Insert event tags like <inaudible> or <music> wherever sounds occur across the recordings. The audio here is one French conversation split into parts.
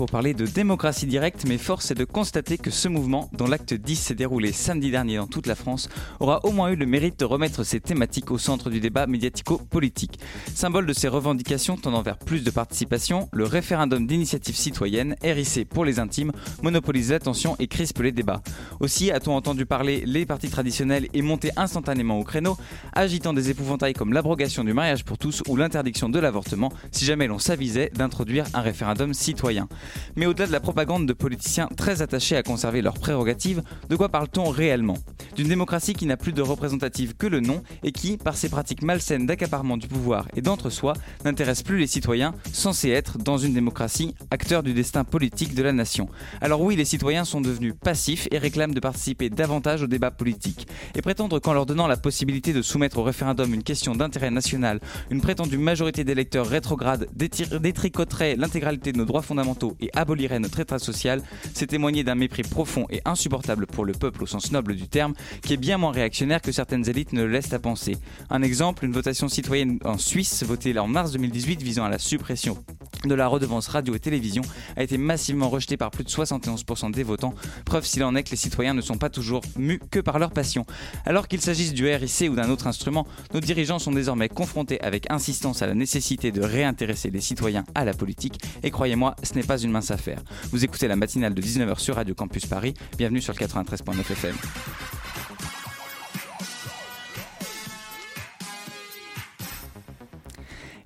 pour parler de démocratie directe, mais force est de constater que ce mouvement, dont l'acte 10 s'est déroulé samedi dernier dans toute la France, aura au moins eu le mérite de remettre ces thématiques au centre du débat médiatico-politique. Symbole de ces revendications tendant vers plus de participation, le référendum d'initiative citoyenne, RIC pour les intimes, monopolise l'attention et crispe les débats. Aussi a-t-on entendu parler les partis traditionnels et monter instantanément au créneau, agitant des épouvantails comme l'abrogation du mariage pour tous ou l'interdiction de l'avortement si jamais l'on s'avisait d'introduire un référendum citoyen. Mais au-delà de la propagande de politiciens très attachés à conserver leurs prérogatives, de quoi parle-t-on réellement? D'une démocratie qui n'a plus de représentative que le nom et qui, par ses pratiques malsaines d'accaparement du pouvoir et d'entre-soi, n'intéresse plus les citoyens censés être, dans une démocratie, acteurs du destin politique de la nation. Alors oui, les citoyens sont devenus passifs et réclament de participer davantage au débat politique. Et prétendre qu'en leur donnant la possibilité de soumettre au référendum une question d'intérêt national, une prétendue majorité d'électeurs rétrogrades détricoterait l'intégralité de nos droits fondamentaux et abolirait notre état social, c'est témoigner d'un mépris profond et insupportable pour le peuple au sens noble du terme, qui est bien moins réactionnaire que certaines élites ne le laissent à penser. Un exemple, une votation citoyenne en Suisse, votée en mars 2018 visant à la suppression de la redevance radio et télévision, a été massivement rejetée par plus de 71% des votants, preuve s'il en est que les citoyens ne sont pas toujours mus que par leur passion. Alors qu'il s'agisse du RIC ou d'un autre instrument, nos dirigeants sont désormais confrontés avec insistance à la nécessité de réintéresser les citoyens à la politique, et croyez-moi, ce n'est pas une mince affaire. Vous écoutez la matinale de 19h sur Radio Campus Paris. Bienvenue sur le 93.9 FM.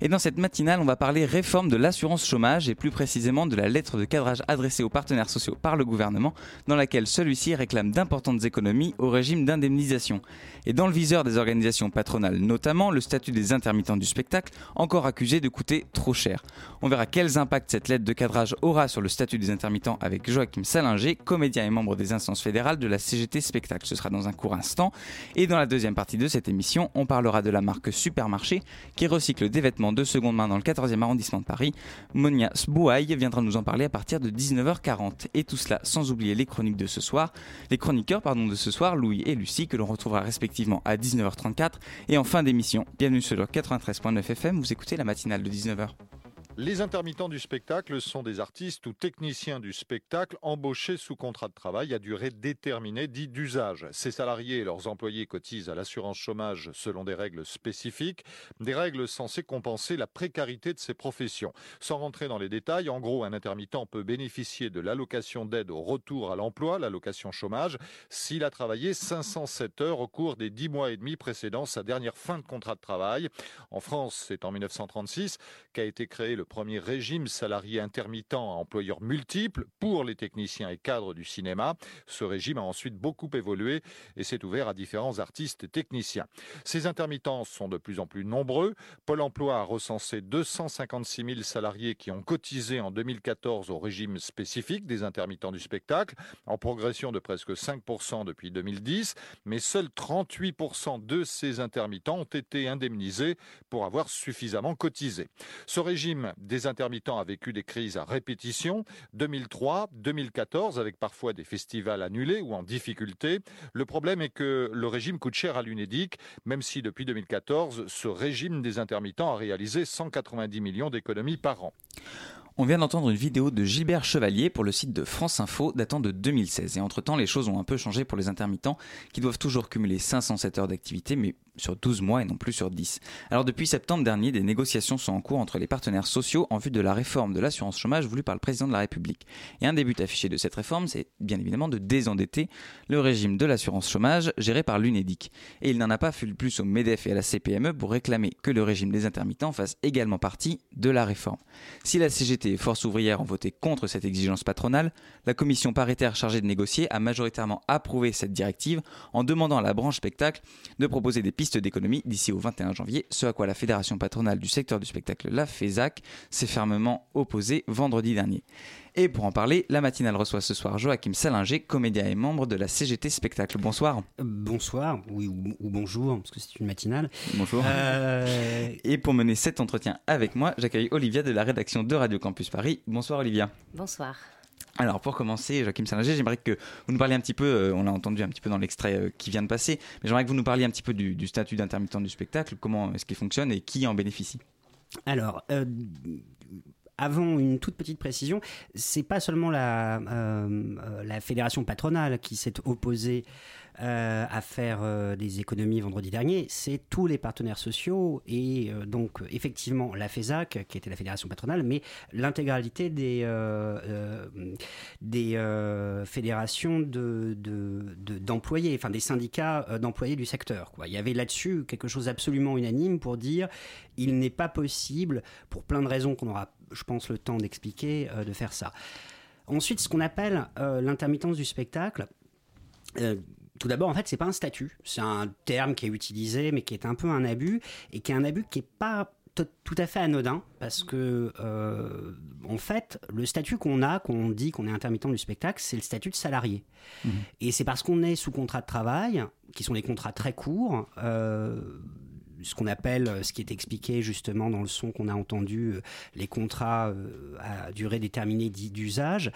Et dans cette matinale, on va parler réforme de l'assurance chômage et plus précisément de la lettre de cadrage adressée aux partenaires sociaux par le gouvernement, dans laquelle celui-ci réclame d'importantes économies au régime d'indemnisation. Et dans le viseur des organisations patronales, notamment le statut des intermittents du spectacle, encore accusé de coûter trop cher. On verra quels impacts cette lettre de cadrage aura sur le statut des intermittents avec Joachim Salinger, comédien et membre des instances fédérales de la CGT Spectacle. Ce sera dans un court instant. Et dans la deuxième partie de cette émission, on parlera de la marque Supermarché qui recycle des vêtements de seconde main dans le 14e arrondissement de Paris. Monia Sbouaï viendra nous en parler à partir de 19h40. Et tout cela sans oublier les chroniques de ce soir, les chroniqueurs pardon, de ce soir, Louis et Lucie, que l'on retrouvera respectivement à 19h34 et en fin d'émission. Bienvenue sur le 93.9 FM, vous écoutez la matinale de 19h. Les intermittents du spectacle sont des artistes ou techniciens du spectacle embauchés sous contrat de travail à durée déterminée, dit d'usage. Ces salariés et leurs employés cotisent à l'assurance chômage selon des règles spécifiques, des règles censées compenser la précarité de ces professions. Sans rentrer dans les détails, en gros, un intermittent peut bénéficier de l'allocation d'aide au retour à l'emploi, l'allocation chômage, s'il a travaillé 507 heures au cours des 10 mois et demi précédant sa dernière fin de contrat de travail. En France, c'est en 1936 qu'a été créé le premier régime salarié intermittent à employeurs multiples pour les techniciens et cadres du cinéma. Ce régime a ensuite beaucoup évolué et s'est ouvert à différents artistes et techniciens. Ces intermittents sont de plus en plus nombreux. Pôle emploi a recensé 256 000 salariés qui ont cotisé en 2014 au régime spécifique des intermittents du spectacle, en progression de presque 5% depuis 2010, mais seuls 38% de ces intermittents ont été indemnisés pour avoir suffisamment cotisé. Ce régime des intermittents a vécu des crises à répétition, 2003, 2014, avec parfois des festivals annulés ou en difficulté. Le problème est que le régime coûte cher à l'UNEDIC, même si depuis 2014, ce régime des intermittents a réalisé 190 millions d'économies par an. On vient d'entendre une vidéo de Gilbert Chevalier pour le site de France Info datant de 2016. Et entre-temps, les choses ont un peu changé pour les intermittents qui doivent toujours cumuler 507 heures d'activité, mais sur 12 mois et non plus sur 10. Alors depuis septembre dernier, des négociations sont en cours entre les partenaires sociaux en vue de la réforme de l'assurance chômage voulue par le président de la République. Et un des buts affichés de cette réforme, c'est bien évidemment de désendetter le régime de l'assurance chômage géré par l'UNEDIC. Et il n'en a pas fait plus au MEDEF et à la CPME pour réclamer que le régime des intermittents fasse également partie de la réforme. Si la CGT et Force ouvrière ont voté contre cette exigence patronale, la commission paritaire chargée de négocier a majoritairement approuvé cette directive en demandant à la branche spectacle de proposer des pistes pistes d'économie d'ici au 21 janvier, ce à quoi la Fédération patronale du secteur du spectacle, la FESAC, s'est fermement opposée vendredi dernier. Et pour en parler, la matinale reçoit ce soir Joachim Salinger, comédien et membre de la CGT Spectacle. Bonsoir. Bonsoir, oui, ou, bonjour, parce que c'est une matinale. Bonjour. Euh, et pour mener cet entretien avec moi, j'accueille Olivia de la rédaction de Radio Campus Paris. Bonsoir Olivia. Bonsoir. Alors pour commencer, Joachim Salinger, j'aimerais que vous nous parliez un petit peu, euh, on l'a entendu un petit peu dans l'extrait qui vient de passer, mais j'aimerais que vous nous parliez un petit peu du, statut d'intermittent du spectacle, comment est-ce qu'il fonctionne et qui en bénéficie? Alors, avant une toute petite précision, c'est pas seulement la, euh, la fédération patronale qui s'est opposée euh, à faire euh, des économies vendredi dernier, c'est tous les partenaires sociaux et donc effectivement la FESAC, qui était la fédération patronale, mais l'intégralité des, des fédérations d'employés, de, d'employés, enfin des syndicats d'employés du secteur. Il y avait là-dessus quelque chose d'absolument unanime pour dire il n'est pas possible, pour plein de raisons qu'on aura je pense, le temps d'expliquer, euh, de faire ça. Ensuite, ce qu'on appelle euh, l'intermittence du spectacle. Euh, tout d'abord, en fait, c'est pas un statut, c'est un terme qui est utilisé, mais qui est un peu un abus, et qui est un abus qui est pas tout à fait anodin parce que en fait le statut qu'on a qu'on dit qu'on est intermittent du spectacle c'est le statut de salarié mmh. et c'est parce qu'on est sous contrat de travail qui sont des contrats très courts ce qu'on appelle, euh, ce qui est expliqué justement dans le son qu'on a entendu, euh, les contrats euh, à durée déterminée d'usage,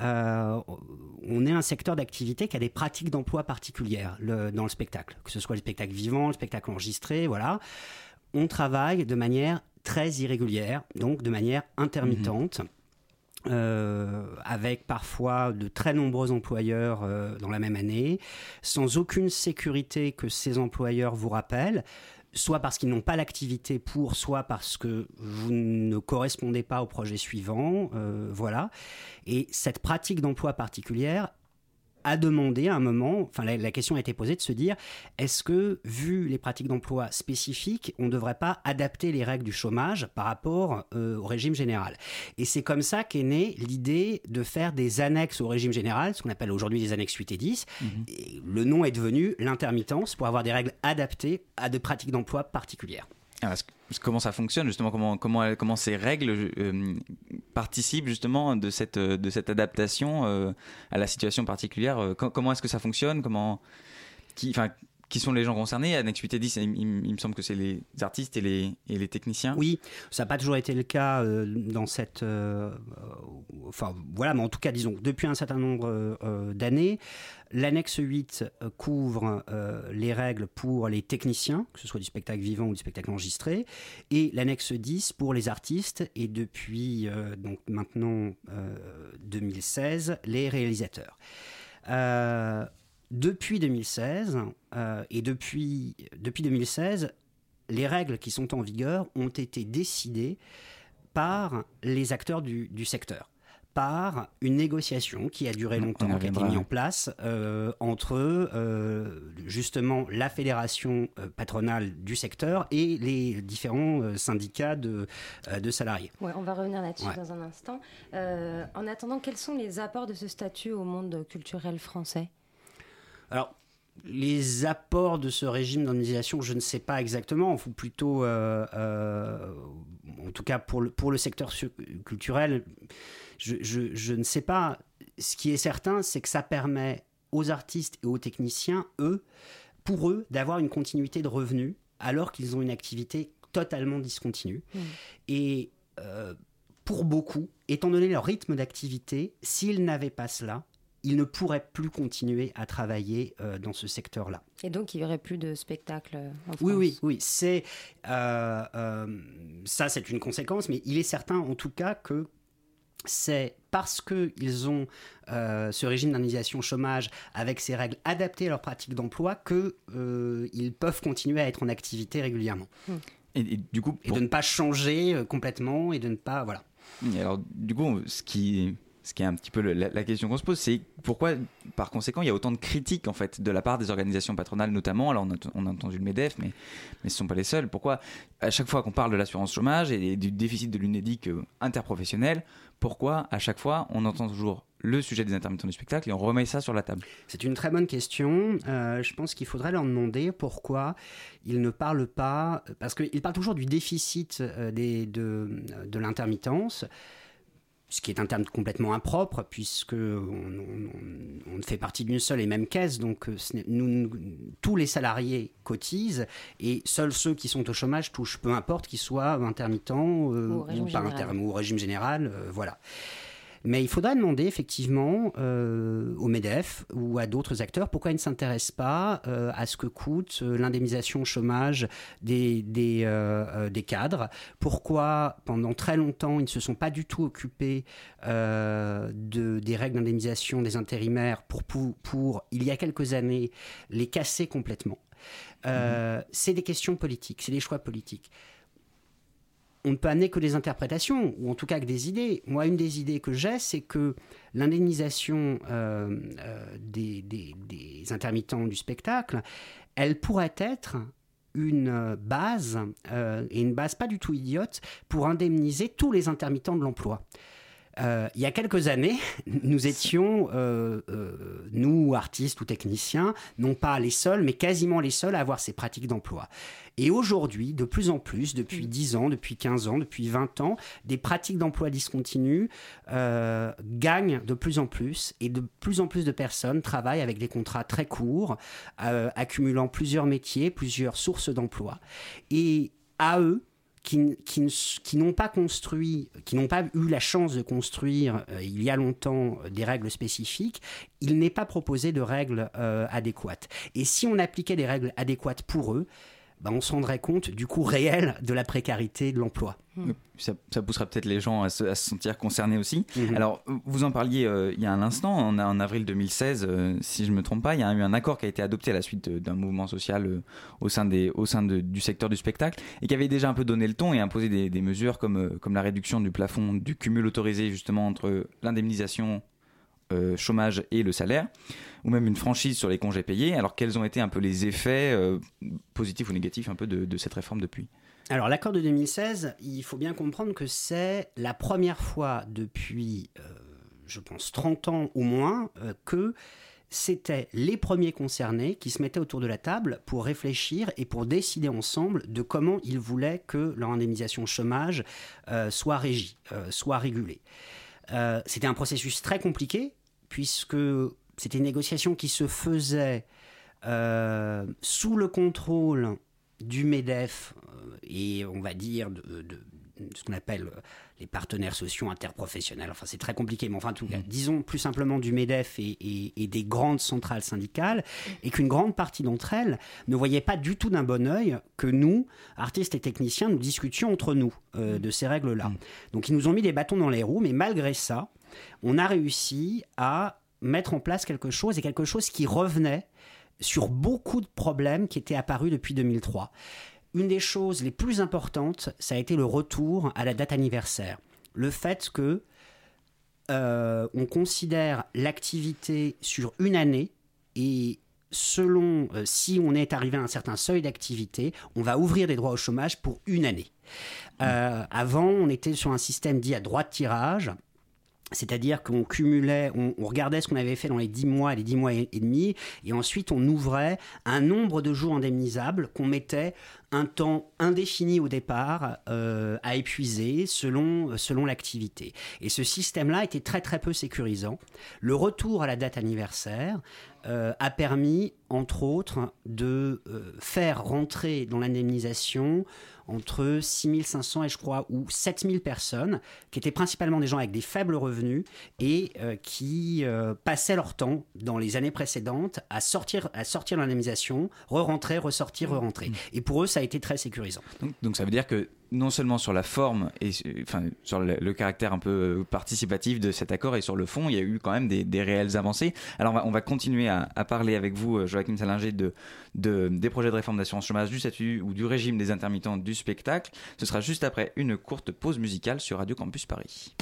on est un secteur d'activité qui a des pratiques d'emploi particulières dans le spectacle, que ce soit le spectacle vivant, le spectacle enregistré, voilà. On travaille de manière très irrégulière, donc de manière intermittente. Mmh. avec parfois de très nombreux employeurs dans la même année, sans aucune sécurité que ces employeurs vous rappellent, soit parce qu'ils n'ont pas l'activité pour, soit parce que vous ne correspondez pas au projet suivant, euh, voilà. Et cette pratique d'emploi particulière, a demandé à un moment, enfin la, question a été posée de se dire, est-ce que, vu les pratiques d'emploi spécifiques, on ne devrait pas adapter les règles du chômage par rapport euh, au régime général? Et c'est comme ça qu'est née l'idée de faire des annexes au régime général, ce qu'on appelle aujourd'hui les annexes 8 et 10. Mhm. Et le nom est devenu l'intermittence pour avoir des règles adaptées à de pratiques d'emploi particulières. Comment ça fonctionne justement comment comment comment ces règles euh, participent justement de cette de cette adaptation euh, à la situation particulière comment est-ce que ça fonctionne comment qui enfin qui sont les gens concernés Annex 8 et 10, il, me semble que c'est les artistes et les, techniciens. Oui, ça n'a pas toujours été le cas euh, dans cette. Euh, enfin, voilà, mais en tout cas, disons, depuis un certain nombre euh, d'années, l'annexe 8 couvre les règles pour les techniciens, que ce soit du spectacle vivant ou du spectacle enregistré, et l'annexe 10 pour les artistes, et depuis donc maintenant 2016, les réalisateurs. Depuis 2016, euh, et depuis, depuis 2016, les règles qui sont en vigueur ont été décidées par les acteurs du, du secteur par une négociation qui a duré longtemps, qui a été mise en place euh, entre euh, justement la fédération patronale du secteur et les différents syndicats de, de salariés. Ouais, on va revenir là-dessus dans un instant. en attendant, quels sont les apports de ce statut au monde culturel français? Alors, les apports de ce régime d'indemnisation, je ne sais pas exactement, ou plutôt, euh, euh, en tout cas pour le, pour le secteur culturel, je, je, ne sais pas. Ce qui est certain, c'est que ça permet aux artistes et aux techniciens, eux, pour eux, d'avoir une continuité de revenus alors qu'ils ont une activité totalement discontinue. Mmh. Et euh, pour beaucoup, étant donné leur rythme d'activité, s'ils n'avaient pas cela, il ne pourrait plus continuer à travailler euh, dans ce secteur-là. Et donc, il n'y aurait plus de spectacle euh, en France Oui, oui, oui. C'est, euh, ça, c'est une conséquence, mais il est certain, en tout cas, que c'est parce qu'ils ont ce régime d'indemnisation chômage avec ces règles adaptées à leur pratique d'emploi qu'ils peuvent continuer à être en activité régulièrement. Hmm. Et, du coup, et de ne pas changer complètement et de ne pas voilà. alors du coup, ce qui ce qui est un petit peu la, question qu'on se pose, c'est pourquoi, par conséquent, il y a autant de critiques en fait de la part des organisations patronales notamment. Alors on a, entendu le Medef, mais, mais ce sont pas les seuls. Pourquoi, à chaque fois qu'on parle de l'assurance chômage et du déficit de l'UNEDIC euh, interprofessionnel, pourquoi à chaque fois on entend toujours le sujet des intermittents du spectacle et on remet ça sur la table? C'est une très bonne question. Euh, je pense qu'il faudrait leur demander pourquoi ils ne parlent pas, parce qu'ils parlent toujours du déficit euh, de, de l'intermittence ce qui est un terme complètement impropre, puisque on, fait partie d'une seule et même caisse, donc euh, nous, tous les salariés cotisent, et seuls ceux qui sont au chômage touchent, peu importe qu'ils soient intermittents ou, pas ou, au régime général, voilà. Mais il faudra demander effectivement euh, au MEDEF ou à d'autres acteurs pourquoi ils ne s'intéressent pas euh, à ce que coûte euh, l'indemnisation chômage des, des, des, cadres, pourquoi pendant très longtemps ils ne se sont pas du tout occupés de, des règles d'indemnisation des intérimaires pour, pour, pour, il y a quelques années, les casser complètement? Mmh. C'est des questions politiques, c'est des choix politiques on ne peut amener que des interprétations, ou en tout cas que des idées. Moi, une des idées que j'ai, c'est que l'indemnisation euh, euh, des, intermittents du spectacle, elle pourrait être une base, euh, et une base pas du tout idiote, pour indemniser tous les intermittents de l'emploi. Euh, il y a quelques années, nous étions, euh, euh, nous, artistes ou techniciens, non pas les seuls, mais quasiment les seuls à avoir ces pratiques d'emploi. Et aujourd'hui, de plus en plus, depuis 10 ans, depuis 15 ans, depuis 20 ans, des pratiques d'emploi discontinues gagnent de plus en plus et de plus en plus de personnes travaillent avec des contrats très courts, accumulant plusieurs métiers, plusieurs sources d'emploi. Et à eux, qui, n'ont pas construit, qui n'ont pas eu la chance de construire euh, il y a longtemps euh, des règles spécifiques, il n'est pas proposé de règles euh, adéquates. Et si on appliquait des règles adéquates pour eux, bah, on se rendrait compte du coût réel de la précarité de l'emploi. Hmm. Ça, poussera peut-être les gens à se, sentir concernés aussi. Mhm. Alors, vous en parliez euh, il y a un instant, en, en avril 2016, euh, si je ne me trompe pas, il y a eu un accord qui a été adopté à la suite d'un mouvement social euh, au sein, des, au sein du secteur du spectacle et qui avait déjà un peu donné le ton et imposé des, des mesures comme, comme la réduction du plafond du cumul autorisé justement entre l'indemnisation euh, chômage et le salaire, ou même une franchise sur les congés payés. Alors quels ont été un peu les effets euh, positifs ou négatifs un peu de, cette réforme depuis? Alors l'accord de 2016, il faut bien comprendre que c'est la première fois depuis, euh, je pense, 30 ans au moins, que c'était les premiers concernés qui se mettaient autour de la table pour réfléchir et pour décider ensemble de comment ils voulaient que leur indemnisation chômage soit régie, soit régulée. c'était un processus très compliqué puisque c'était une négociation qui se faisait euh, sous le contrôle du MEDEF euh, et on va dire de, ce qu'on appelle les partenaires sociaux interprofessionnels. Enfin, c'est très compliqué, mais enfin, en tout cas, mmh. disons plus simplement du MEDEF et, des grandes centrales syndicales, et qu'une grande partie d'entre elles ne voyait pas du tout d'un bon oeil que nous, artistes et techniciens, nous discutions entre nous euh, de ces règles-là. Mmh. Donc, ils nous ont mis des bâtons dans les roues, mais malgré ça, on a réussi à mettre en place quelque chose et quelque chose qui revenait sur beaucoup de problèmes qui étaient apparus depuis 2003. Une des choses les plus importantes, ça a été le retour à la date anniversaire. Le fait que euh, on considère l'activité sur une année et selon euh, si on est arrivé à un certain seuil d'activité, on va ouvrir des droits au chômage pour une année. Euh, avant, on était sur un système dit à droit de tirage. C'est-à-dire qu'on cumulait, on, regardait ce qu'on avait fait dans les 10 mois les 10 mois et, demi, et ensuite on ouvrait un nombre de jours indemnisables qu'on mettait un temps indéfini au départ euh, à épuiser selon, selon l'activité. Et ce système-là était très très peu sécurisant. Le retour à la date anniversaire euh, a permis, entre autres, de euh, faire rentrer dans l'indemnisation entre 6500 et je crois ou 7000 personnes qui étaient principalement des gens avec des faibles revenus et euh, qui euh, passaient leur temps dans les années précédentes à sortir à sortir l'indemnisation, re-rentrer, ressortir, re-rentrer. Mmh. Et pour eux, ça a été très sécurisant. donc ça veut dire que non seulement sur la forme et enfin sur le, caractère un peu euh, participatif de cet accord et sur le fond, il y a eu quand même des, réelles avancées. Alors on va, continuer à, parler avec vous, euh, Joachim Salinger, de, de, des projets de réforme d'assurance chômage, du statut ou du régime des intermittents du spectacle. Ce sera juste après une courte pause musicale sur Radio Campus Paris.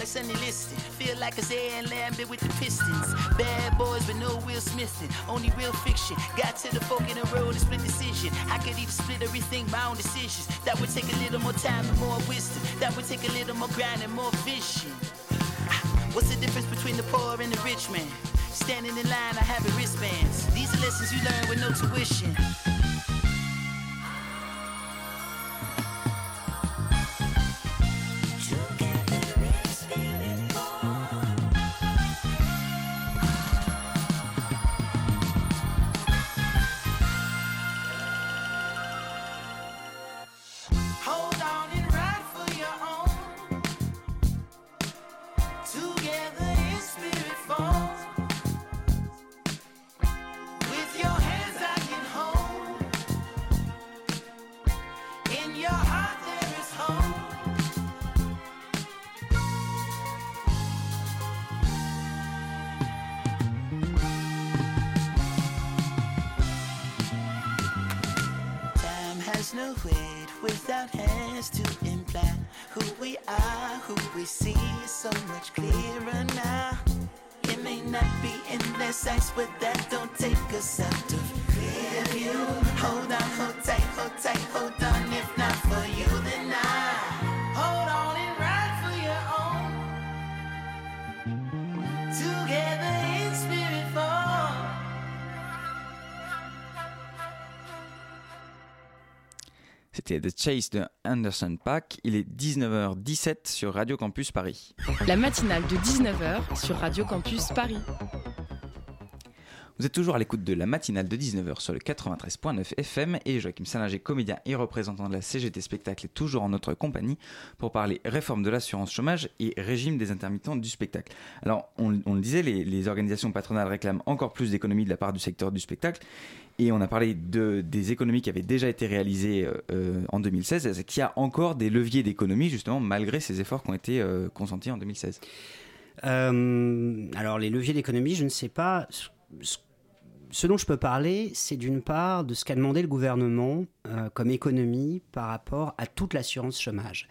Like Sunny Liston. Feel like a Zay and Lambert with the Pistons. Bad boys but no Will Smithing. Only real fiction. Got to the fork in the road and split decision. I could even split everything, my own decisions. That would take a little more time and more wisdom. That would take a little more grind and more vision. Ah, what's the difference between the poor and the rich man? Standing in line, I have wristbands. These are lessons you learn with no tuition. know it without hands to imply who we are, who we see is so much clearer now. It may not be in their sights, but that don't take us out. C'était The Chase de Anderson Pack. Il est 19h17 sur Radio Campus Paris. La matinale de 19h sur Radio Campus Paris. Vous êtes toujours à l'écoute de la matinale de 19h sur le 93.9 FM et Joachim Salinger, comédien et représentant de la CGT Spectacle, est toujours en notre compagnie pour parler réforme de l'assurance chômage et régime des intermittents du spectacle. Alors, on, le disait, les, organisations patronales réclament encore plus d'économies de la part du secteur du spectacle et on a parlé de, des économies qui avaient déjà été réalisées euh, euh, en 2016. Est-ce qu'il y a encore des leviers d'économie justement malgré ces efforts qui ont été euh, consentis en 2016 alors les leviers d'économie, je ne sais pas ce dont je peux parler, c'est d'une part de ce qu'a demandé le gouvernement comme économie par rapport à toute l'assurance chômage.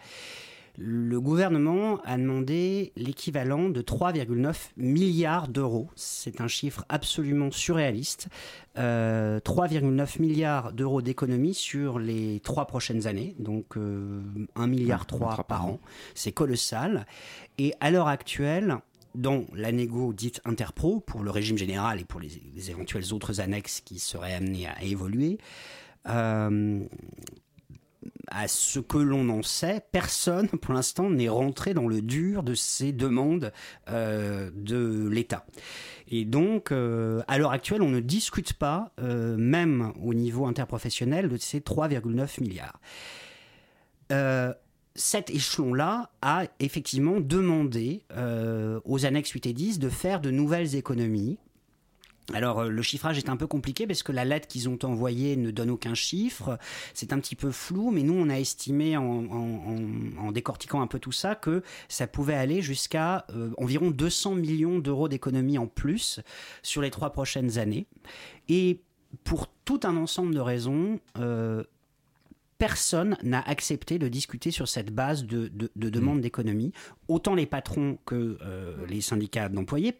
Le gouvernement a demandé l'équivalent de 3,9 milliards d'euros. C'est un chiffre absolument surréaliste. 3,9 euh, milliards d'euros d'économie sur les trois prochaines années, donc 1 euh, milliard 3 par an. C'est colossal. Et à l'heure actuelle, dans la négo dite interpro pour le régime général et pour les, éventuelles autres annexes qui seraient amenées à, évoluer. Euh, à ce que l'on en sait, personne <laughs> pour l'instant n'est rentré dans le dur de ces demandes euh, de l'État. Et donc, euh, à l'heure actuelle, on ne discute pas, même au niveau interprofessionnel, de ces 3,9 milliards cet échelon-là a effectivement demandé euh, aux annexes 8 et 10 de faire de nouvelles économies. Alors euh, le chiffrage est un peu compliqué parce que la lettre qu'ils ont envoyée ne donne aucun chiffre, c'est un petit peu flou, mais nous on a estimé en, décortiquant un peu tout ça que ça pouvait aller jusqu'à euh, environ 200 millions d'euros d'économies en plus sur les trois prochaines années. Et pour tout un ensemble de raisons, personne n'a accepté de discuter sur cette base de, de, demande mm. d'économie, autant les patrons que euh, les syndicats d'employés.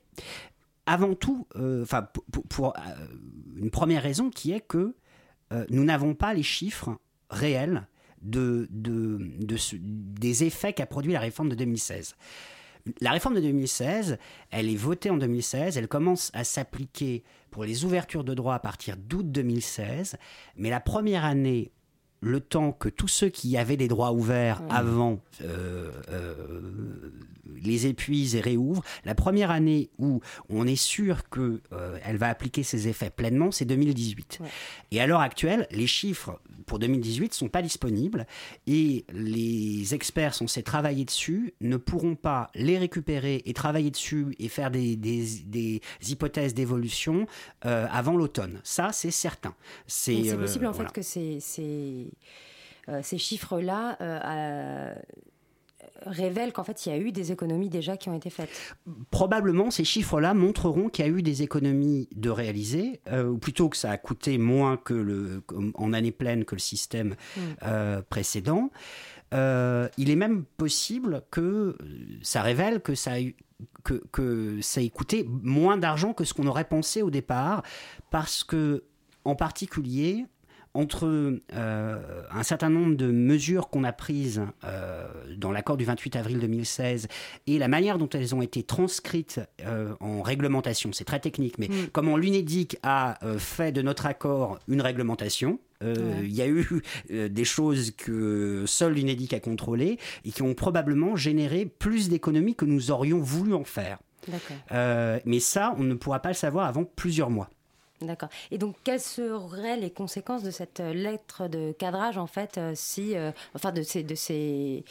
Avant tout, euh, enfin pour, euh, une première raison qui est que nous n'avons pas les chiffres réels de, de, des effets qu'a produit la réforme de 2016. La réforme de 2016, elle est votée en 2016, elle commence à s'appliquer pour les ouvertures de droits à partir d'août 2016, mais la première année le temps que tous ceux qui avaient des droits ouverts avant euh, euh, les épuisent et réouvrent, la première année où on est sûr qu'elle euh, va appliquer ses effets pleinement, c'est 2018. Et à l'heure actuelle, les chiffres pour 2018 sont pas disponibles et les experts censés travailler dessus ne pourront pas les récupérer et travailler dessus et faire des, des, hypothèses d'évolution avant l'automne. Ça, c'est certain. C'est possible en fait que c'est euh, ces chiffres-là euh, révèlent qu'en fait, il y a eu des économies déjà qui ont été faites. Probablement, ces chiffres-là montreront qu'il y a eu des économies de réaliser, ou plutôt que ça a coûté moins que le, en année pleine que le système mm. précédent. il est même possible que ça révèle que ça a eu que, que ça ait coûté moins d'argent que ce qu'on aurait pensé au départ, parce que, en particulier, entre euh, un certain nombre de mesures qu'on a prises euh, dans l'accord du 28 avril 2016 et la manière dont elles ont été transcrites euh, en réglementation, c'est très technique, mais mm. comment l'UNEDIC a fait de notre accord une réglementation, il y a eu des choses que seul l'UNEDIC a contrôlées et qui ont probablement généré plus d'économies que nous aurions voulu en faire. mais ça, on ne pourra pas le savoir avant plusieurs mois. D'accord. Et donc, quelles seraient les conséquences de cette euh, lettre de cadrage, en fait, euh, si, euh, enfin, de ces, de ces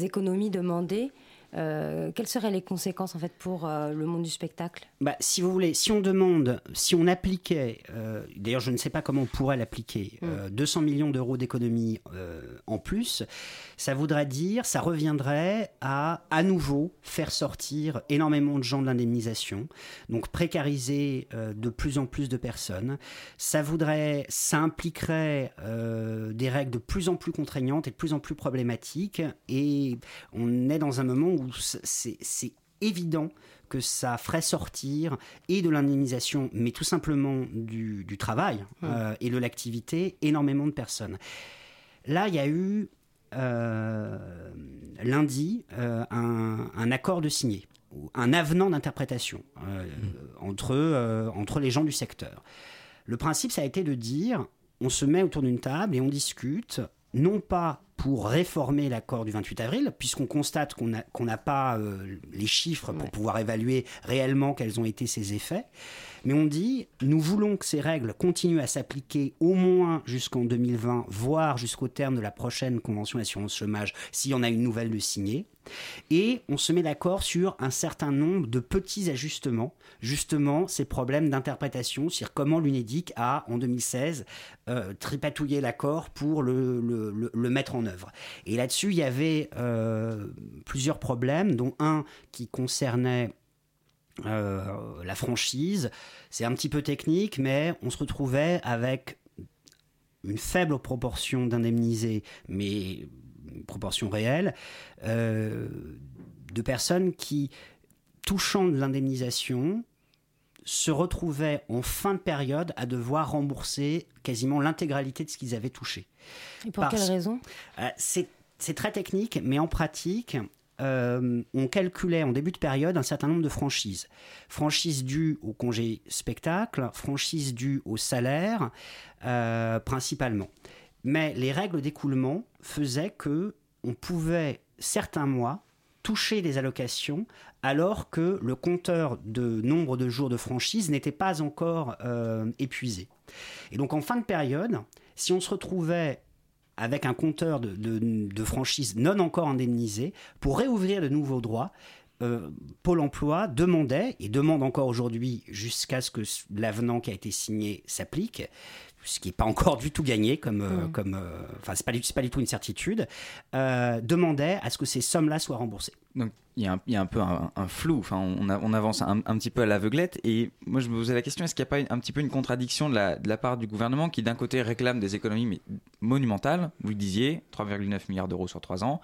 économies demandées euh, quelles seraient les conséquences en fait pour euh, le monde du spectacle? Bah, Si vous voulez, si on demande, si on appliquait, euh, d'ailleurs je ne sais pas comment on pourrait l'appliquer, 200 mm. millions d'euros d'économie en plus, ça voudrait dire, ça reviendrait à à nouveau faire sortir énormément de gens de l'indemnisation, donc précariser de plus en plus de personnes. Ça voudrait, ça impliquerait des règles de plus en plus contraignantes et de plus en plus problématiques, et on est dans un moment où c'est évident que ça ferait sortir et de l'indemnisation, mais tout simplement du, travail euh, et de l'activité, énormément de personnes. Là, il y a eu euh, lundi euh, un, accord de signé, un avenant d'interprétation mmh. entre, entre les gens du secteur. Le principe, ça a été de dire, on se met autour d'une table et on discute, non pas pour réformer l'accord du 28 avril, puisqu'on constate qu'on n'a pas euh, les chiffres pour pouvoir évaluer réellement quels ont été ses effets. Mais on dit, nous voulons que ces règles continuent à s'appliquer au moins jusqu'en 2020, voire jusqu'au terme de la prochaine convention d'assurance chômage, s'il y en a une nouvelle de signer. Et on se met d'accord sur un certain nombre de petits ajustements, justement ces problèmes d'interprétation, c'est-à-dire comment l'UNEDIC a, en 2016, euh, tripatouillé l'accord pour le, le, mettre en œuvre. Et là-dessus, il y avait euh, plusieurs problèmes, dont un qui concernait euh, la franchise. C'est un petit peu technique, mais on se retrouvait avec une faible proportion d'indemnisés, mais proportion réelle, euh, de personnes qui, touchant de l'indemnisation, se retrouvaient en fin de période à devoir rembourser quasiment l'intégralité de ce qu'ils avaient touché. Et pour quelle raison? Euh, C'est très technique, mais en pratique, euh, on calculait en début de période un certain nombre de franchises. Franchises dues au congé spectacle, franchises dues au salaire, principalement. Mais les règles d'écoulement faisaient que on pouvait certains mois toucher des allocations alors que le compteur de nombre de jours de franchise n'était pas encore euh, épuisé. Et donc en fin de période, si on se retrouvait avec un compteur de, de, franchise non encore indemnisé, pour réouvrir de nouveaux droits, euh, Pôle emploi demandait, et demande encore aujourd'hui jusqu'à ce que l'avenant qui a été signé s'applique, ce qui n'est pas encore du tout gagné, comme, euh, mm. comme, euh, enfin c'est pas, pas du tout une certitude, euh, demandait à ce que ces sommes-là soient remboursées. Donc il y, a un, y a peu un, flou, enfin, on, on avance un, petit peu à l'aveuglette. Et moi, je me posais la question est-ce qu'il n'y a pas un petit peu une contradiction de la, de la part du gouvernement qui, d'un côté, réclame des économies mais monumentales, vous le disiez, 3,9 milliards d'euros sur 3 ans,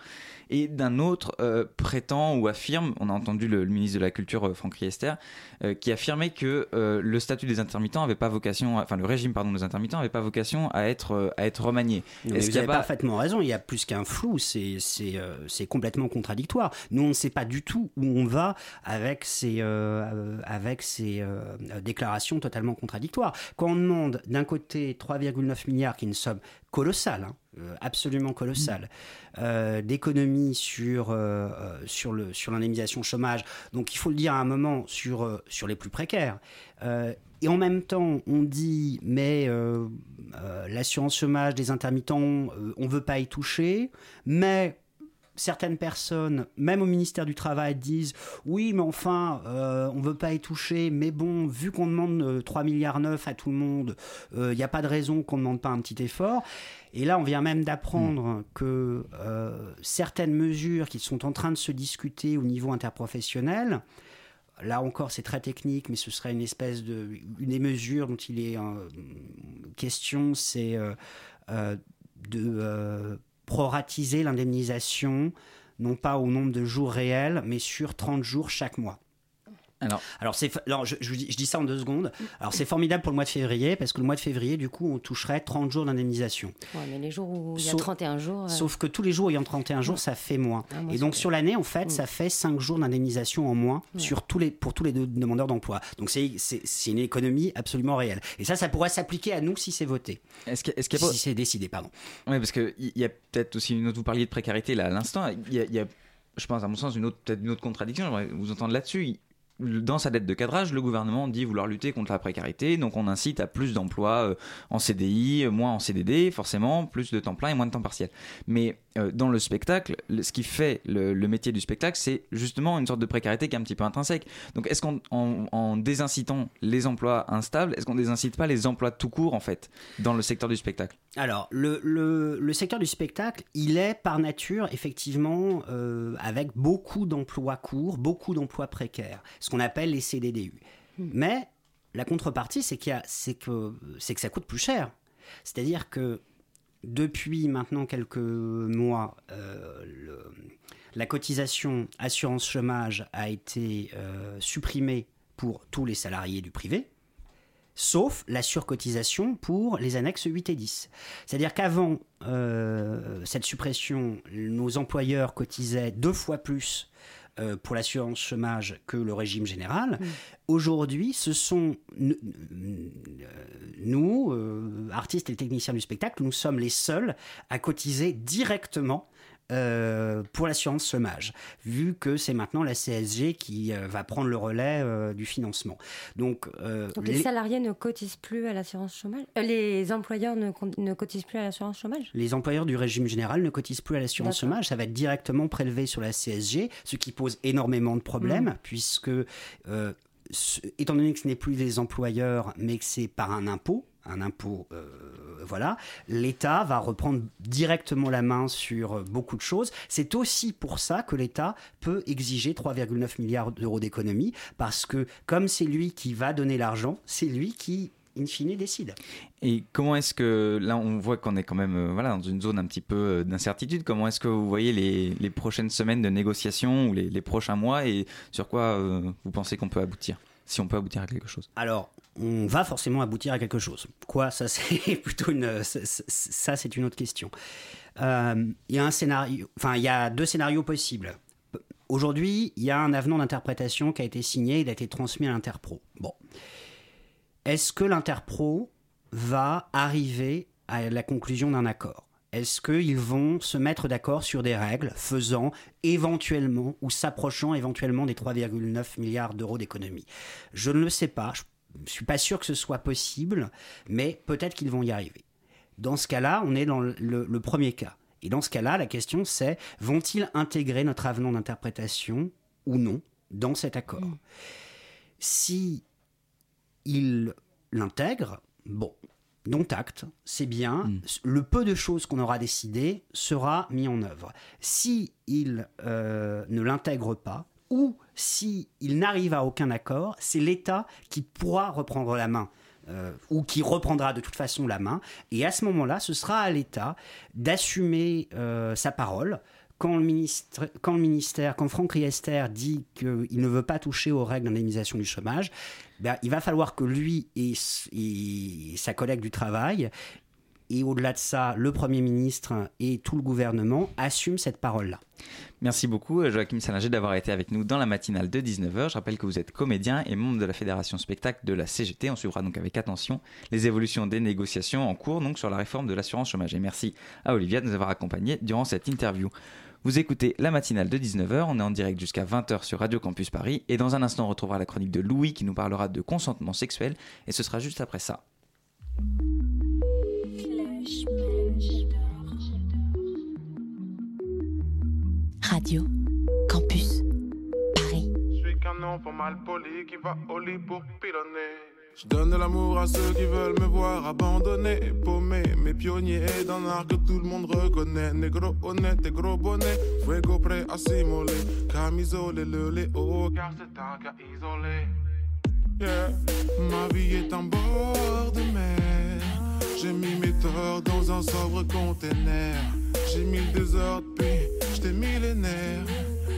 et d'un autre euh, prétend ou affirme, on a entendu le, ministre de la Culture, euh, Franck Riester, euh, qui affirmait que le statut des intermittents avait pas vocation, enfin, le régime pardon, des intermittents n'avait pas vocation à être, à être remanié. Est-ce vous avez parfaitement raison, il y a plus qu'un flou, c'est complètement contradictoire. Nous, on ne sait pas du tout où on va avec ces, euh, avec ces euh, déclarations totalement contradictoires. Quand on demande d'un côté 3,9 milliards, qui est une somme colossale, hein, euh, absolument colossale, d'économies sur, sur, le, sur l'indemnisation chômage, donc il faut le dire à un moment sur, sur les plus précaires. et en même temps, on dit, mais l'assurance chômage des intermittents, on ne veut pas y toucher, mais certaines personnes, même au ministère du Travail, disent oui, mais enfin, euh, on ne veut pas y toucher, mais bon, vu qu'on demande 3 milliards 9 à tout le monde, il n'y a pas de raison qu'on ne demande pas un petit effort. Et là, on vient même d'apprendre mm. que certaines mesures qui sont en train de se discuter au niveau interprofessionnel, Là encore, c'est très technique, mais ce serait une espèce de. Une des mesures dont il est question, c'est de proratiser l'indemnisation, non pas au nombre de jours réels, mais sur 30 jours chaque mois. Alors, alors, je, je, dis, ça en deux secondes. Alors, c'est formidable pour le mois de février, parce que le mois de février, du coup, on toucherait 30 jours d'indemnisation. Ouais, mais les jours où il y a 31 jours. Euh, sauf que tous les jours où il y a 31 jours, ça fait moins. Ah, et donc, sur l'année, en fait, mm. ça fait 5 jours d'indemnisation en moins sur tous les, pour tous les demandeurs d'emploi. Donc, c'est, une économie absolument réelle. Et ça, ça pourrait s'appliquer à nous si c'est voté. Est-ce, est Si c'est décidé, pardon. Oui, parce qu'il y a peut-être aussi une autre. Vous parliez de précarité là à l'instant. Il y a, je pense, à mon sens, une autre, peut-être une autre contradiction. J'aimerais vous entendre là-dessus dans sa dette de cadrage, le gouvernement dit vouloir lutter contre la précarité, donc on incite à plus d'emplois euh, en CDI, moins en CDD, forcément, plus de temps plein et moins de temps partiel. Mais euh, dans le spectacle, ce qui fait le, métier du spectacle, c'est justement une sorte de précarité qui est un petit peu intrinsèque. Donc est-ce qu'en en, désincitant les emplois instables, est-ce qu'on désincite pas les emplois tout court, en fait, dans le secteur du spectacle? Alors, le, le, secteur du spectacle, il est par nature, effectivement, euh, avec beaucoup d'emplois courts, beaucoup d'emplois précaires, ce qu'on appelle les CDDU. Hmm. Mais la contrepartie, c'est que, que ça coûte plus cher. C'est-à-dire que depuis maintenant quelques mois, euh, la cotisation assurance chômage a été euh, supprimée pour tous les salariés du privé, sauf la surcotisation pour les annexes 8 et 10. C'est-à-dire qu'avant euh, cette suppression, nos employeurs cotisaient deux fois plus euh, pour l'assurance chômage que le régime général. Mm. Aujourd'hui, ce sont nous, artistes et techniciens du spectacle, nous sommes les seuls à cotiser directement euh, pour l'assurance chômage, vu que c'est maintenant la CSG qui euh, va prendre le relais euh, du financement. Donc, les, salariés ne cotisent plus à l'assurance chômage Les employeurs ne, ne, cotisent plus à l'assurance chômage? Les employeurs du régime général ne cotisent plus à l'assurance chômage. Ça va être directement prélevé sur la CSG, ce qui pose énormément de problèmes, mmh. puisque étant donné que ce n'est plus des employeurs, mais que c'est par un impôt, un impôt, euh, voilà, l'État va reprendre directement la main sur beaucoup de choses. C'est aussi pour ça que l'État peut exiger 3,9 milliards d'euros d'économie, parce que comme c'est lui qui va donner l'argent, c'est lui qui in fine décide. Et comment est-ce que, là on voit qu'on est quand même euh, voilà, dans une zone un petit peu euh, d'incertitude, comment est-ce que vous voyez les, prochaines semaines de négociation ou les prochains mois et sur quoi vous pensez qu'on peut aboutir? Si on peut aboutir à quelque chose Alors, on va forcément aboutir à quelque chose. Quoi? Ça, c'est <laughs> plutôt une. Ça, c'est une autre question. Euh, il y a y a deux scénarios possibles. Aujourd'hui, il y a un avenant d'interprétation qui a été signé, il a été transmis à l'Interpro. Bon. Est-ce que l'Interpro va arriver à la conclusion d'un accord? Est-ce qu'ils vont se mettre d'accord sur des règles faisant éventuellement ou s'approchant éventuellement des 3,9 milliards d'euros d'économie? Je ne le sais pas. Je ne suis pas sûr que ce soit possible, mais peut-être qu'ils vont y arriver. Dans ce cas-là, on est dans le, premier cas. Et dans ce cas-là, la question c'est vont-ils intégrer notre avenant d'interprétation ou non dans cet accord? Mmh. Si ils l'intègrent, bon, dont acte, c'est bien, hmm. le peu de choses qu'on aura décidé sera mis en œuvre. Si il euh, ne l'intègre pas, ou si il n'arrive à aucun accord, c'est l'État qui pourra reprendre la main. Euh, ou qui reprendra de toute façon la main. Et à ce moment-là, ce sera à l'État d'assumer euh, sa parole, quand le, ministre, quand le ministère, quand Franck Riester dit qu'il ne veut pas toucher aux règles d'indemnisation du chômage, ben, il va falloir que lui et, sa collègue du travail et au-delà de ça, le Premier ministre et tout le gouvernement assument cette parole-là. Merci beaucoup Joachim Salinger d'avoir été avec nous dans la matinale de 19h. Je rappelle que vous êtes comédien et membre de la Fédération Spectacle de la CGT. On suivra donc avec attention les évolutions des négociations en cours donc sur la réforme de l'assurance chômage. Et merci à Olivia de nous avoir accompagnés durant cette interview. Vous écoutez la matinale de 19h, on est en direct jusqu'à 20h sur Radio Campus Paris et dans un instant on retrouvera la chronique de Louis qui nous parlera de consentement sexuel et ce sera juste après ça. Radio Campus Paris. Je suis qu'un enfant mal poli qui va au lit pour pilonner. Je donne de l'amour à ceux qui veulent me voir abandonné, paumé, mes pionniers d'un art que tout le monde reconnaît. Négro honnête et gros bonnet, fuego prêt à s'immoler. Camisole le Léo, car c'est un cas isolé. Yeah. Ma vie est un bord de mer. J'ai mis mes torts dans un sobre container. J'ai mis le désordre, puis j'étais millénaire.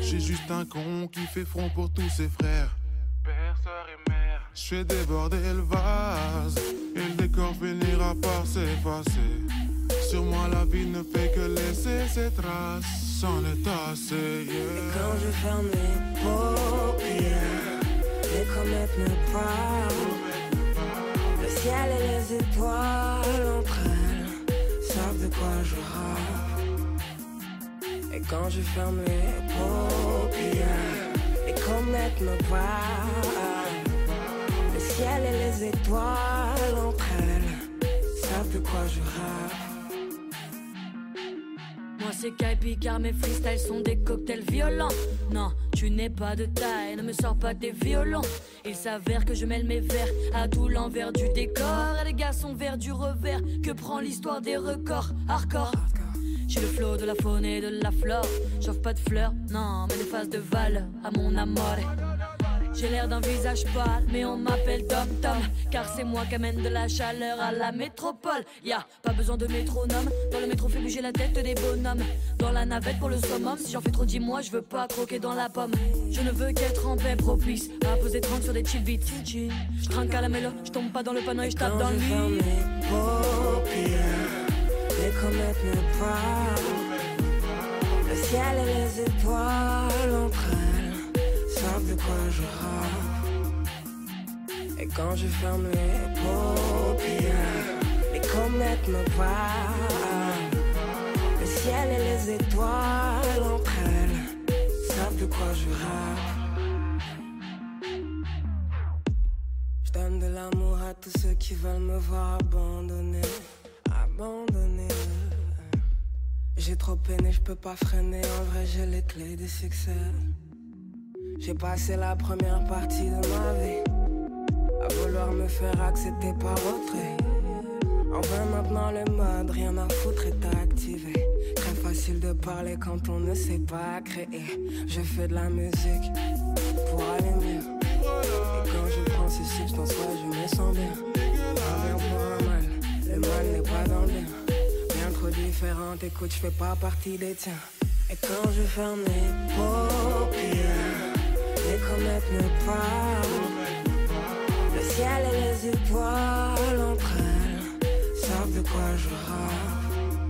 J'ai juste un con qui fait front pour tous ses frères. Père, sœur et mère. Je fais déborder le vase. Et le décor finira par s'effacer. Sur moi, la vie ne fait que laisser ses traces. Sans est assez, yeah. Et quand je ferme les paupières, les comètes me parlent. Le ciel et les étoiles entre elles savent de quoi je râle. Et quand je ferme les paupières, les comètes me parlent. Ciel et les étoiles entre elles savent de quoi je râle. Moi c'est Kaipi car mes freestyles sont des cocktails violents. Non, tu n'es pas de taille, ne me sors pas des violons. Il s'avère que je mêle mes vers à tout l'envers du décor. Et les gars sont vers du revers que prend l'histoire des records? Hardcore. J'ai le flow de la faune et de la flore. J'offre pas de fleurs, non, mais des phases de valeur à mon amore. J'ai l'air d'un visage pâle, mais on m'appelle Tom Tom. Car c'est moi qui amène de la chaleur à la métropole. Y'a pas besoin de métronome. Dans le métro, fait bouger la tête des bonhommes. Dans la navette pour le summum. Si j'en fais trop, dis-moi, je veux pas croquer dans la pomme. Je ne veux qu'être en paix propice. À poser 30 sur des chill beats. Je trinque à la mélo, je tombe pas dans le panneau et je tape dans le lit. les paupières, les comètes me parlent. Le ciel et les étoiles de quoi je râle. Et quand je ferme les paupières, les comètes me parlent. Le ciel et les étoiles entre elles savent de quoi je râle. Je donne de l'amour à tous ceux qui veulent me voir abandonner. Abandonner. J'ai trop peiné, je peux pas freiner. En vrai, j'ai les clés du succès. J'ai passé la première partie de ma vie à vouloir me faire accepter par autrui. Enfin, maintenant le mode, rien à foutre est activé. Très facile de parler quand on ne sait pas créer. Je fais de la musique pour aller mieux. Et quand je prends ces substances, ouais, je me sens bien. Un bien pour un mal, le mal n'est pas dans le bien. Bien trop différente, écoute, je fais pas partie des tiens. Et quand je ferme les paupières, les comètes me parlent. Le ciel et les étoiles entre elles savent de quoi je râle.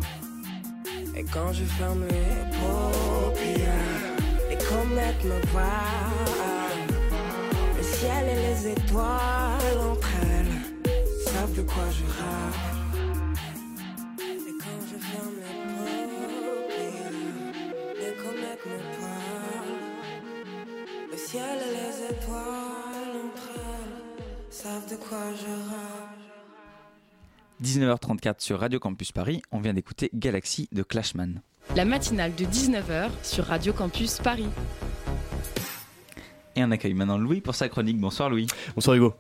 Et quand je ferme les paupières, les comètes me parlent. Le ciel et les étoiles entre elles savent de quoi je râle. Et quand je ferme les paupières, les comètes me parlent. Le ciel et les étoiles entre elles savent de quoi je râle. 19h34 sur Radio Campus Paris, on vient d'écouter Galaxy de Clashman. La matinale de 19h sur Radio Campus Paris. Et on accueille maintenant Louis pour sa chronique. Bonsoir Louis. Bonsoir Hugo.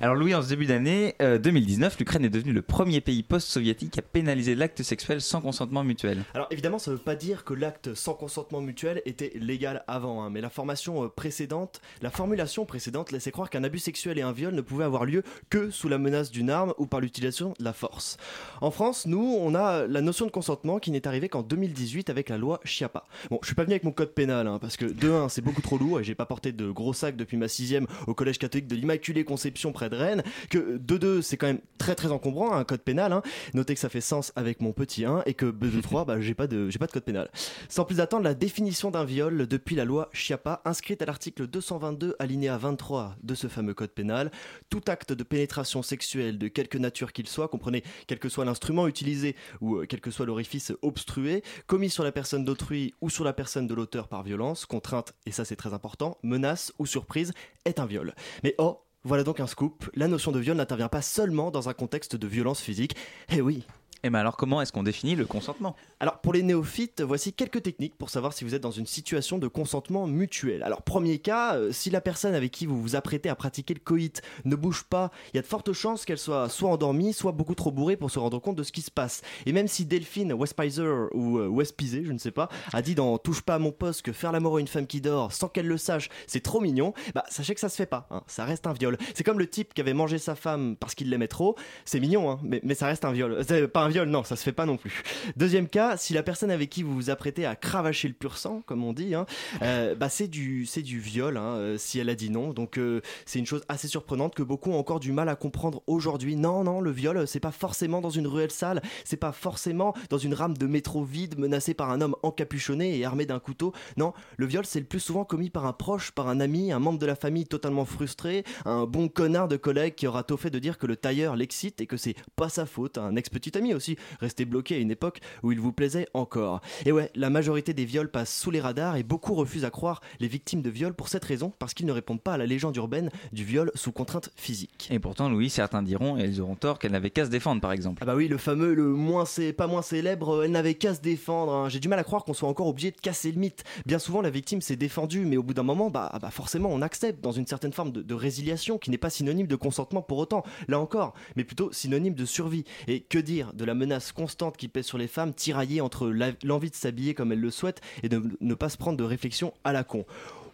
Alors Louis, en ce début d'année euh, 2019, l'Ukraine est devenue le premier pays post-soviétique à pénaliser l'acte sexuel sans consentement mutuel. Alors évidemment, ça ne veut pas dire que l'acte sans consentement mutuel était légal avant, hein, mais la formation euh, précédente, la formulation précédente laissait croire qu'un abus sexuel et un viol ne pouvaient avoir lieu que sous la menace d'une arme ou par l'utilisation de la force. En France, nous, on a la notion de consentement qui n'est arrivée qu'en 2018 avec la loi Chiappa. Bon, je suis pas venu avec mon code pénal, hein, parce que de 1, c'est beaucoup trop lourd et j'ai pas porté de gros sac depuis ma sixième au collège catholique de l'Immaculée Conception près de Rennes, que de 2, c'est quand même très très encombrant, un code pénal. Hein. Notez que ça fait sens avec mon petit 1 et que de <laughs> 3, bah, j'ai pas de j'ai pas de code pénal. Sans plus attendre, la définition d'un viol depuis la loi Chiappa, inscrite à l'article 222 alinéa 23 de ce fameux code pénal, tout acte de pénétration sexuelle de quelque nature qu'il soit, comprenez quel que soit l'instrument utilisé ou euh, quel que soit l'orifice obstrué, commis sur la personne d'autrui ou sur la personne de l'auteur par violence, contrainte, et ça c'est très important, menace ou surprise, est un viol. Mais oh, voilà donc un scoop, la notion de viol n'intervient pas seulement dans un contexte de violence physique, eh oui, Et bien alors comment est-ce qu'on définit le consentement? Alors pour les néophytes, voici quelques techniques pour savoir si vous êtes dans une situation de consentement mutuel. Alors premier cas, euh, si la personne avec qui vous vous apprêtez à pratiquer le coït ne bouge pas, il y a de fortes chances qu'elle soit soit endormie, soit beaucoup trop bourrée pour se rendre compte de ce qui se passe. Et même si Delphine Westpizer ou euh, Westpizé, je ne sais pas, a dit dans Touche pas à mon poste que faire l'amour à une femme qui dort sans qu'elle le sache, c'est trop mignon, bah sachez que ça se fait pas, hein. ça reste un viol. C'est comme le type qui avait mangé sa femme parce qu'il l'aimait trop, c'est mignon, hein, mais, mais ça reste un viol. Un viol, non, ça se fait pas non plus. Deuxième cas, si la personne avec qui vous vous apprêtez à cravacher le pur sang, comme on dit, hein, euh, bah c'est du, c'est du viol, hein, euh, si elle a dit non. Donc euh, c'est une chose assez surprenante que beaucoup ont encore du mal à comprendre aujourd'hui. Non, non, le viol, c'est pas forcément dans une ruelle sale, c'est pas forcément dans une rame de métro vide menacée par un homme encapuchonné et armé d'un couteau. Non, le viol, c'est le plus souvent commis par un proche, par un ami, un membre de la famille totalement frustré, un bon connard de collègue qui aura tôt fait de dire que le tailleur l'excite et que c'est pas sa faute, un ex-petit ami aussi, resté bloqué à une époque où il vous plaisait encore. Et ouais, la majorité des viols passent sous les radars et beaucoup refusent à croire les victimes de viols pour cette raison, parce qu'ils ne répondent pas à la légende urbaine du viol sous contrainte physique. Et pourtant, Louis, certains diront, et ils auront tort, qu'elle n'avait qu'à se défendre, par exemple. Ah bah oui, le fameux, le moins c'est pas moins célèbre, elle n'avait qu'à se défendre. hein. J'ai du mal à croire qu'on soit encore obligé de casser le mythe. Bien souvent, la victime s'est défendue, mais au bout d'un moment, bah, bah forcément, on accepte dans une certaine forme de, de résiliation qui n'est pas synonyme de consentement pour autant, là encore, mais plutôt synonyme de survie. Et que dire de la menace constante qui pèse sur les femmes, tiraillées entre l'envie de s'habiller comme elles le souhaitent et de ne pas se prendre de réflexion à la con.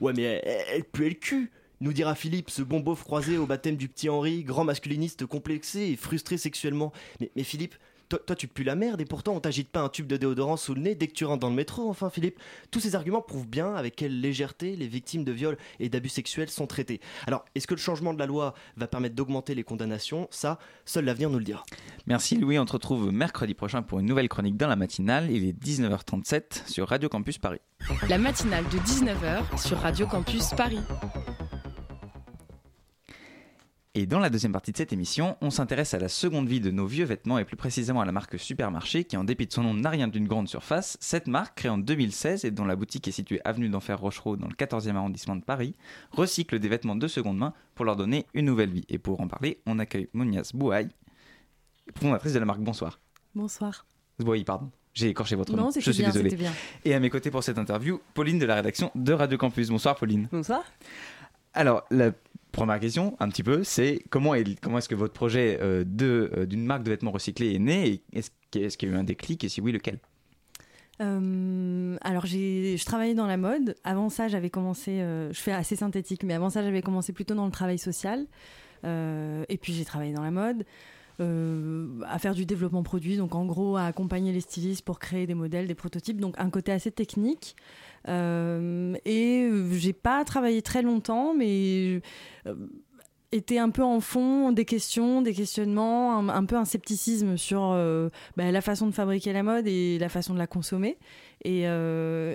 Ouais, mais elle, pue le cul nous dira Philippe, ce bon beauf croisé au baptême du petit Henri, grand masculiniste complexé et frustré sexuellement. Mais Philippe, toi, toi, tu pues la merde et pourtant on t'agite pas un tube de déodorant sous le nez dès que tu rentres dans le métro, enfin Philippe. Tous ces arguments prouvent bien avec quelle légèreté les victimes de viols et d'abus sexuels sont traitées. Alors, est-ce que le changement de la loi va permettre d'augmenter les condamnations? Ça, seul l'avenir nous le dira. Merci Louis, on te retrouve mercredi prochain pour une nouvelle chronique dans la matinale. Il est 19h37 sur Radio Campus Paris. La matinale de 19h sur Radio Campus Paris. Et dans la deuxième partie de cette émission, on s'intéresse à la seconde vie de nos vieux vêtements et plus précisément à la marque Supermarché qui, en dépit de son nom, n'a rien d'une grande surface. Cette marque, créée en 2016 et dont la boutique est située avenue d'Enfer Rochereau dans le 14e arrondissement de Paris, recycle des vêtements de seconde main pour leur donner une nouvelle vie. Et pour en parler, on accueille Monias Bouaï, fondatrice de la marque Bonsoir. Bonsoir. Bouaï, pardon. J'ai écorché votre Non, nom. Je suis bien, désolé. c'était bien. Et à mes côtés pour cette interview, Pauline de la rédaction de Radio Campus. Bonsoir Pauline. Bonsoir. Alors, la première question, un petit peu, c'est comment est, comment est-ce que votre projet euh, de, euh, d'une marque de vêtements recyclés est né est-ce, est-ce qu'il y a eu un déclic et si oui, lequel? Euh, alors, j'ai, je travaillais dans la mode. Avant ça, j'avais commencé, je fais assez synthétique, mais avant ça, j'avais commencé plutôt dans le travail social. Et puis, j'ai travaillé dans la mode, euh, à faire du développement produit, donc en gros, à accompagner les stylistes pour créer des modèles, des prototypes, donc un côté assez technique. Euh, et j'ai pas travaillé très longtemps, mais euh, était un peu en fond des questions, des questionnements, un, peu un scepticisme sur euh, bah, la façon de fabriquer la mode et la façon de la consommer. Et, euh,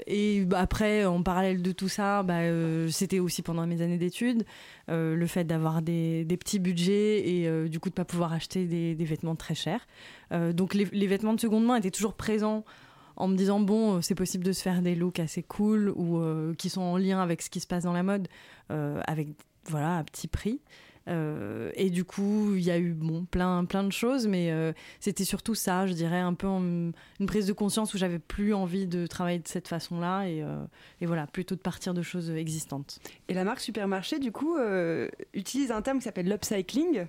après, en parallèle de tout ça, bah, euh, c'était aussi pendant mes années d'études, le fait d'avoir des, petits budgets et du coup de pas pouvoir acheter des, vêtements très chers. Donc les, vêtements de seconde main étaient toujours présents en me disant bon c'est possible de se faire des looks assez cool ou qui sont en lien avec ce qui se passe dans la mode avec voilà à petit prix et du coup il y a eu bon plein plein de choses mais euh, c'était surtout ça je dirais un peu une prise de conscience où j'avais plus envie de travailler de cette façon là et, euh, voilà plutôt de partir de choses existantes Et la marque Supermarché, du coup, euh, utilise un terme qui s'appelle l'upcycling.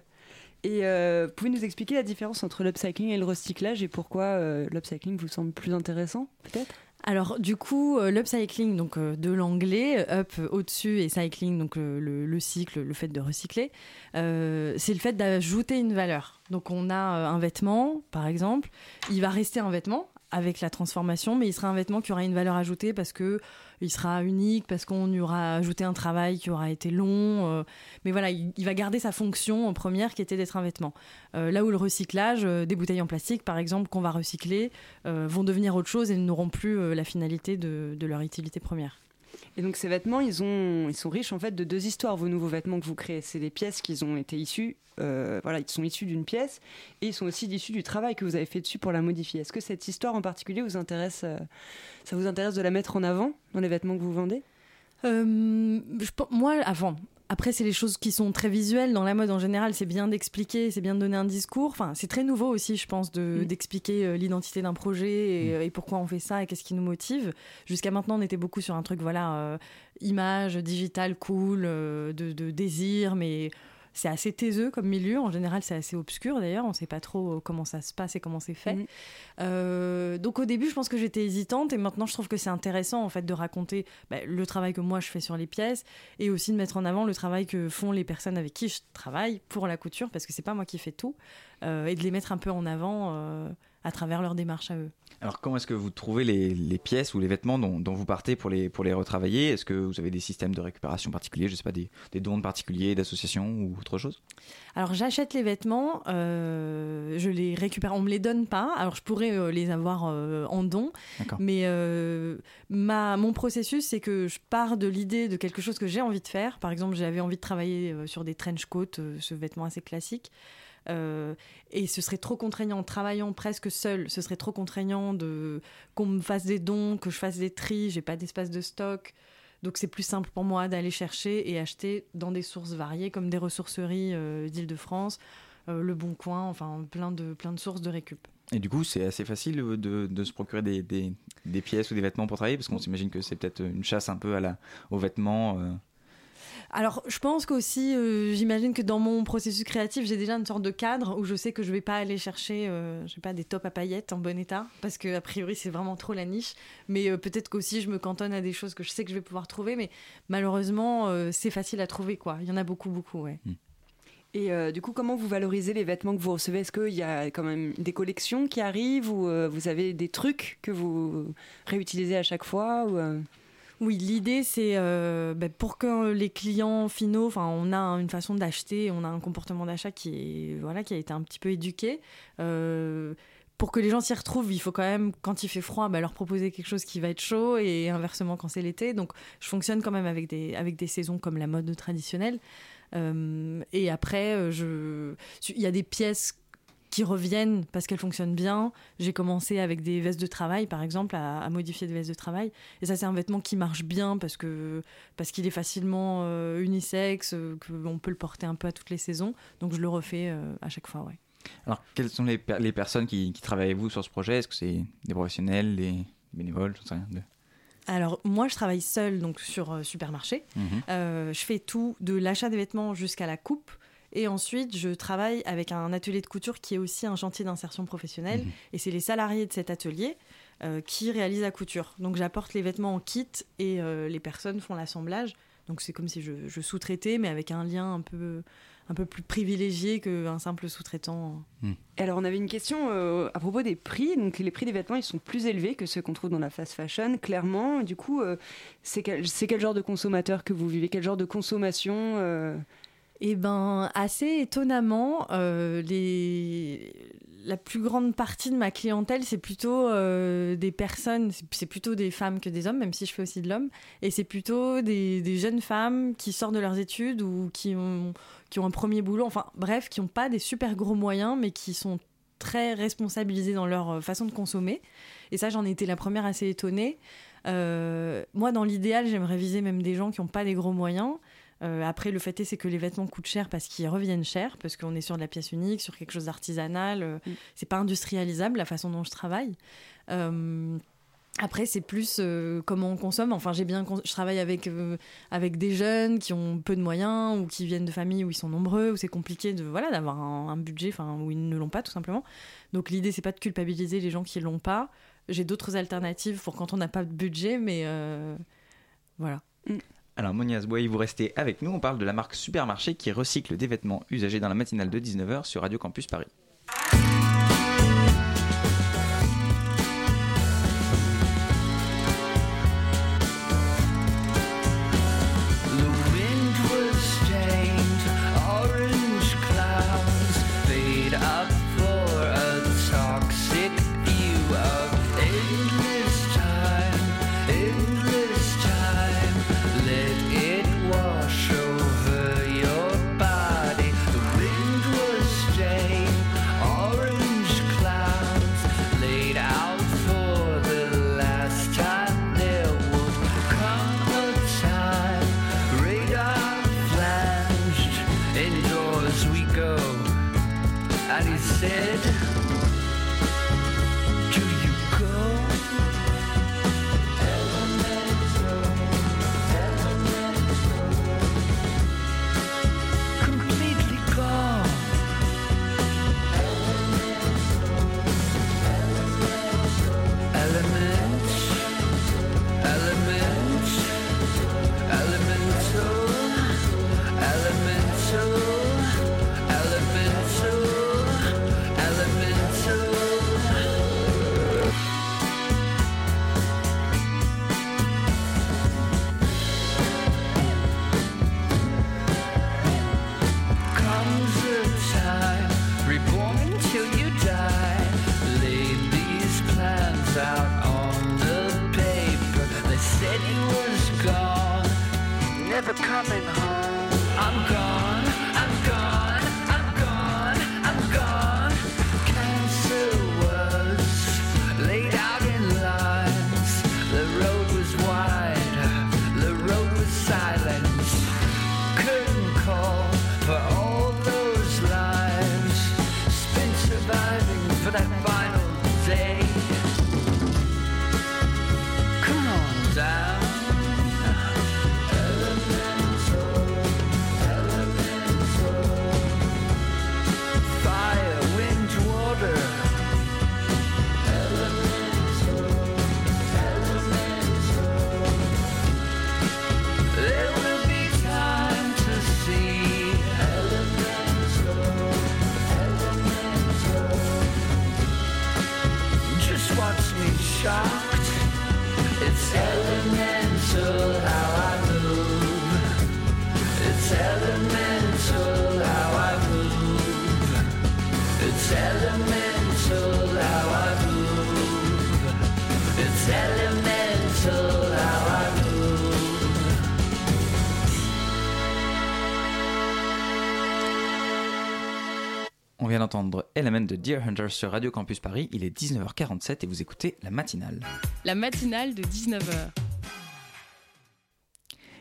Et euh, pouvez nous expliquer la différence entre l'upcycling et le recyclage et pourquoi euh, l'upcycling vous semble plus intéressant, peut-être? Alors du coup, euh, l'upcycling, donc euh, de l'anglais, up euh, au-dessus et cycling, donc le, le cycle, le fait de recycler, c'est le fait d'ajouter une valeur. Donc on a un vêtement, par exemple, il va rester un vêtement avec la transformation, mais il sera un vêtement qui aura une valeur ajoutée parce que il sera unique, parce qu'on y aura ajouté un travail qui aura été long. euh, mais voilà, il, va garder sa fonction première qui était d'être un vêtement. Euh, là où le recyclage, euh, des bouteilles en plastique par exemple, qu'on va recycler, vont devenir autre chose et n'auront plus la finalité de leur utilité première. Et donc ces vêtements, ils, ont, ils sont riches en fait de deux histoires, vos nouveaux vêtements que vous créez. C'est des pièces qui ont été issues, euh, voilà, ils sont issus d'une pièce et ils sont aussi issus du travail que vous avez fait dessus pour la modifier. Est-ce que cette histoire en particulier vous intéresse, euh, ça vous intéresse de la mettre en avant dans les vêtements que vous vendez? Euh, je moi, avant, après, c'est les choses qui sont très visuelles. Dans la mode, en général, c'est bien d'expliquer, c'est bien de donner un discours. Enfin, c'est très nouveau aussi, je pense, de, d'expliquer euh, l'identité d'un projet et, euh, et pourquoi on fait ça et qu'est-ce qui nous motive. Jusqu'à maintenant, on était beaucoup sur un truc, voilà, euh, image, digital, cool, euh, de, de désir, mais c'est assez taiseux comme milieu. En général, c'est assez obscur d'ailleurs. On ne sait pas trop euh, comment ça se passe et comment c'est fait. Mhm. Euh, donc au début, je pense que j'étais hésitante et maintenant, je trouve que c'est intéressant en fait de raconter bah, le travail que moi je fais sur les pièces et aussi de mettre en avant le travail que font les personnes avec qui je travaille pour la couture parce que c'est pas moi qui fais tout euh, et de les mettre un peu en avant euh, à travers leur démarche à eux. Alors comment est-ce que vous trouvez les, les pièces ou les vêtements dont, dont vous partez pour les, pour les retravailler? Est-ce que vous avez des systèmes de récupération particuliers Je sais pas, des, des dons particuliers, d'associations ou autre chose? Alors j'achète les vêtements, euh, je les récupère, on me les donne pas. Alors je pourrais euh, les avoir euh, en don, mais ma, mon processus c'est que je pars de l'idée de quelque chose que j'ai envie de faire. Par exemple, j'avais envie de travailler sur des trench coats, ce vêtement assez classique. Euh, et ce serait trop contraignant travaillant presque seul. Ce serait trop contraignant de qu'on me fasse des dons, que je fasse des tris. J'ai pas d'espace de stock. Donc c'est plus simple pour moi d'aller chercher et acheter dans des sources variées comme des ressourceries euh, d'Île-de-France, euh, Le Bon Coin, enfin plein de, plein de sources de récup. Et du coup, c'est assez facile euh, de, se procurer des, pièces ou des vêtements pour travailler? Parce qu'on s'imagine que c'est peut-être une chasse un peu à la, aux vêtements. Alors, je pense qu'aussi, euh, j'imagine que dans mon processus créatif, j'ai déjà une sorte de cadre où je sais que je vais pas aller chercher, euh, je sais pas, des tops à paillettes en bon état, parce que a priori c'est vraiment trop la niche. Mais euh, peut-être qu'aussi je me cantonne à des choses que je sais que je vais pouvoir trouver, mais malheureusement euh, c'est facile à trouver quoi. Il y en a beaucoup, beaucoup, ouais. Et euh, du coup, comment vous valorisez les vêtements que vous recevez? Est-ce qu'il y a quand même des collections qui arrivent ou euh, vous avez des trucs que vous réutilisez à chaque fois ou, euh, Oui, l'idée c'est euh, bah, pour que les clients finaux, enfin, on a une façon d'acheter, on a un comportement d'achat qui est voilà qui a été un petit peu éduqué. Euh, pour que les gens s'y retrouvent, il faut quand même, quand il fait froid, bah, leur proposer quelque chose qui va être chaud et inversement quand c'est l'été. Donc, je fonctionne quand même avec des, avec des saisons comme la mode traditionnelle. Euh, et après, il y a des pièces qui reviennent parce qu'elles fonctionnent bien. J'ai commencé avec des vestes de travail, par exemple, à, à modifier des vestes de travail. Et ça, c'est un vêtement qui marche bien parce que parce qu'il est facilement euh, unisexe, euh, qu'on peut le porter un peu à toutes les saisons. Donc, je le refais euh, à chaque fois, ouais. Alors, quelles sont les, per- les personnes qui, qui travaillent avec vous sur ce projet? Est-ce que c'est des professionnels, des bénévoles? Sais rien. de- Alors, moi, je travaille seule donc sur euh, supermarché. Euh, je fais tout, de l'achat des vêtements jusqu'à la coupe. Et ensuite, je travaille avec un atelier de couture qui est aussi un chantier d'insertion professionnelle. Mhm. Et c'est les salariés de cet atelier euh, qui réalisent la couture. Donc, j'apporte les vêtements en kit et euh, les personnes font l'assemblage. Donc, c'est comme si je, je sous-traitais, mais avec un lien un peu, un peu plus privilégié qu'un simple sous-traitant. Et alors, on avait une question euh, à propos des prix. Donc, les prix des vêtements, ils sont plus élevés que ceux qu'on trouve dans la fast fashion, clairement. Du coup, euh, c'est quel, genre de consommateur que vous vivez? Quel genre de consommation euh Eh ben, assez étonnamment, euh, la plus grande partie de ma clientèle, c'est plutôt euh, des personnes, c'est- plutôt des femmes que des hommes, même si je fais aussi de l'homme, et c'est plutôt des, jeunes femmes qui sortent de leurs études ou qui ont, un premier boulot, enfin bref, qui n'ont pas des super gros moyens, mais qui sont très responsabilisées dans leur euh, façon de consommer. Et ça, j'en ai été la première assez étonnée. Moi, dans l'idéal, j'aimerais viser même des gens qui n'ont pas des gros moyens. Euh, après, le fait est, c'est que les vêtements coûtent cher parce qu'ils reviennent cher, parce qu'on est sur de la pièce unique, sur quelque chose d'artisanal. euh, C'est pas industrialisable la façon dont je travaille. Euh, après, c'est plus euh, comment on consomme. Enfin, j'ai bien, je travaille avec euh, avec des jeunes qui ont peu de moyens ou qui viennent de familles où ils sont nombreux, où c'est compliqué de voilà d'avoir un, un budget, enfin où ils ne l'ont pas tout simplement. Donc l'idée, c'est pas de culpabiliser les gens qui l'ont pas. J'ai d'autres alternatives pour quand on n'a pas de budget, mais euh, voilà. Alors, Monia Asboy, vous restez avec nous. On parle de la marque Supermarché qui recycle des vêtements usagés dans la matinale de 19h sur Radio Campus Paris. Said, shocked. It's elemental vient d'entendre Element de Deer Hunter sur Radio Campus Paris. Il est 19h47 et vous écoutez la matinale. La matinale de 19h.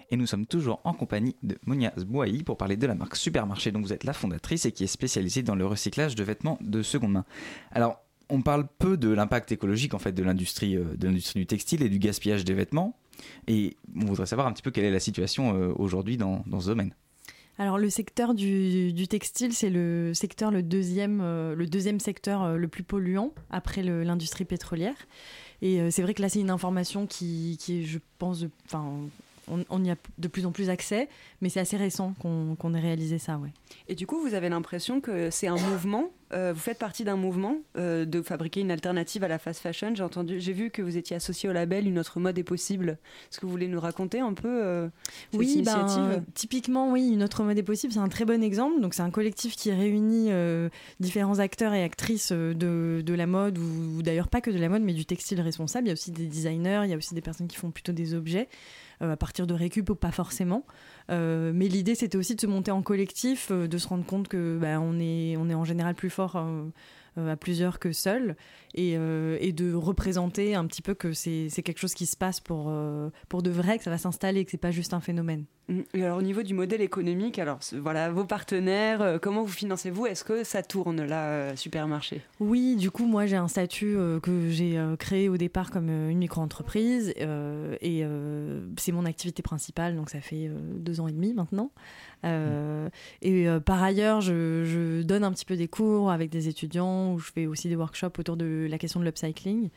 Et nous sommes toujours en compagnie de Monia Zbouaï pour parler de la marque Supermarché dont vous êtes la fondatrice et qui est spécialisée dans le recyclage de vêtements de seconde main. Alors, on parle peu de l'impact écologique en fait de l'industrie euh, de l'industrie du textile et du gaspillage des vêtements. Et on voudrait savoir un petit peu quelle est la situation euh, aujourd'hui dans, dans ce domaine. Alors le secteur du, textile, c'est le secteur le deuxième, euh, le deuxième secteur euh, le plus polluant après l'industrie pétrolière. Et euh, c'est vrai que là c'est une information qui, je pense, enfin, on, on y a de plus en plus accès, mais c'est assez récent qu'on ait réalisé ça, ouais. Et du coup, vous avez l'impression que c'est un mouvement, euh, vous faites partie d'un mouvement euh, de fabriquer une alternative à la fast fashion? J'ai entendu, j'ai vu que vous étiez associé au label Une autre mode est possible. Est-ce que vous voulez nous raconter un peu euh, cette Oui, ben, initiative? typiquement, oui, une autre mode est possible, c'est un très bon exemple. Donc, c'est un collectif qui réunit différents acteurs et actrices de, de la mode, ou, ou d'ailleurs pas que de la mode, mais du textile responsable. Il y a aussi des designers, il y a aussi des personnes qui font plutôt des objets à partir de récup pas forcément. Euh, mais l'idée, c'était aussi de se monter en collectif, euh, de se rendre compte que bah, on, est, on est en général plus fort euh, euh, à plusieurs que seul, et, euh, et de représenter un petit peu que c'est quelque chose qui se passe pour, euh, pour de vrai, que ça va s'installer, que c'est pas juste un phénomène. Mm. Et alors au niveau du modèle économique, alors voilà vos partenaires, euh, comment vous financez-vous? Est-ce que ça tourne là, euh, supermarché? Oui, du coup, moi j'ai un statut euh, que j'ai euh, créé au départ comme euh, une micro-entreprise euh, et euh, c'est mon activité principale, donc ça fait euh, deux ans et demi maintenant. Euh, Et euh, par ailleurs, je, je donne un petit peu des cours avec des étudiants où je fais aussi des workshops autour de la question de l'upcycling.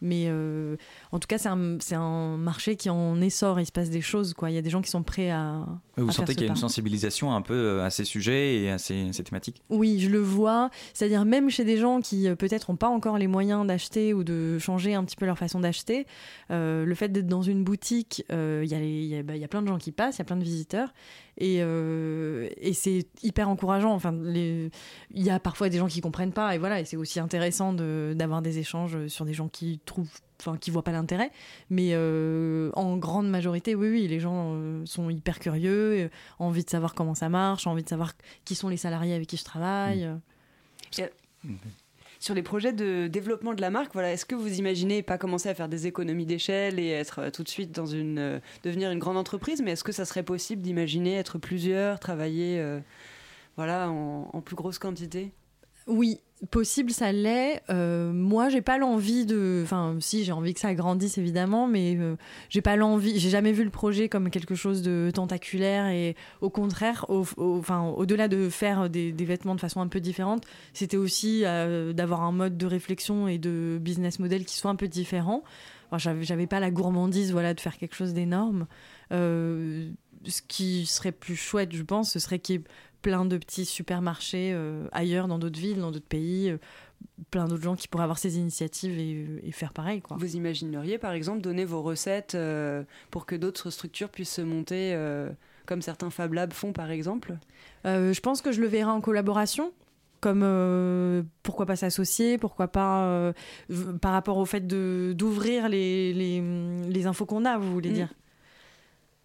Mais euh, en tout cas, c'est un, marché qui en essor, il se passe des choses. Quoi. Il y a des gens qui sont prêts à. Vous à sentez qu'il y a une sensibilisation un peu à ces sujets et à ces, ces thématiques? Oui, je le vois. C'est-à-dire même chez des gens qui peut-être n'ont pas encore les moyens d'acheter ou de changer un petit peu leur façon d'acheter, euh, le fait d'être dans une boutique, euh, y, y, bah, il y a plein de gens qui passent, il y a plein de visiteurs. Et, euh, et c'est hyper encourageant. Enfin, les- il y a parfois des gens qui comprennent pas. Et voilà, et c'est aussi intéressant de- d'avoir des échanges sur des gens qui trouvent enfin qui voient pas l'intérêt mais euh, en grande majorité oui oui les gens euh, sont hyper curieux euh, envie de savoir comment ça marche ont envie de savoir qui sont les salariés avec qui je travaille euh. Sur les projets de développement de la marque, voilà, est-ce que vous imaginez pas commencer à faire des économies d'échelle et être euh, tout de suite dans une euh, devenir une grande entreprise, mais est-ce que ça serait possible d'imaginer être plusieurs, travailler euh, voilà en plus grosse quantité? Oui, possible, ça l'est. Euh, moi, j'ai pas l'envie de. Enfin, si, j'ai envie que ça grandisse évidemment, mais euh, j'ai pas l'envie. J'ai jamais vu le projet comme quelque chose de tentaculaire et au contraire, au, au- enfin, au-delà de faire des, vêtements de façon un peu différente, c'était aussi euh, d'avoir un mode de réflexion et de business model qui soit un peu différent. J'avais, pas la gourmandise, voilà, de faire quelque chose d'énorme. Ce qui serait plus chouette, je pense, ce serait qu'il y ait plein de petits supermarchés euh, ailleurs, dans d'autres villes, dans d'autres pays, euh, plein d'autres gens qui pourraient avoir ces initiatives et, et faire pareil. Quoi. Vous imagineriez par exemple donner vos recettes euh, pour que d'autres structures puissent se monter euh, comme certains Fab Labs font par exemple? Euh, je pense que je le verrai en collaboration. Comme euh, pourquoi pas s'associer, pourquoi pas euh, par rapport au fait de d'ouvrir les, les, les infos qu'on a, vous voulez Mm. dire?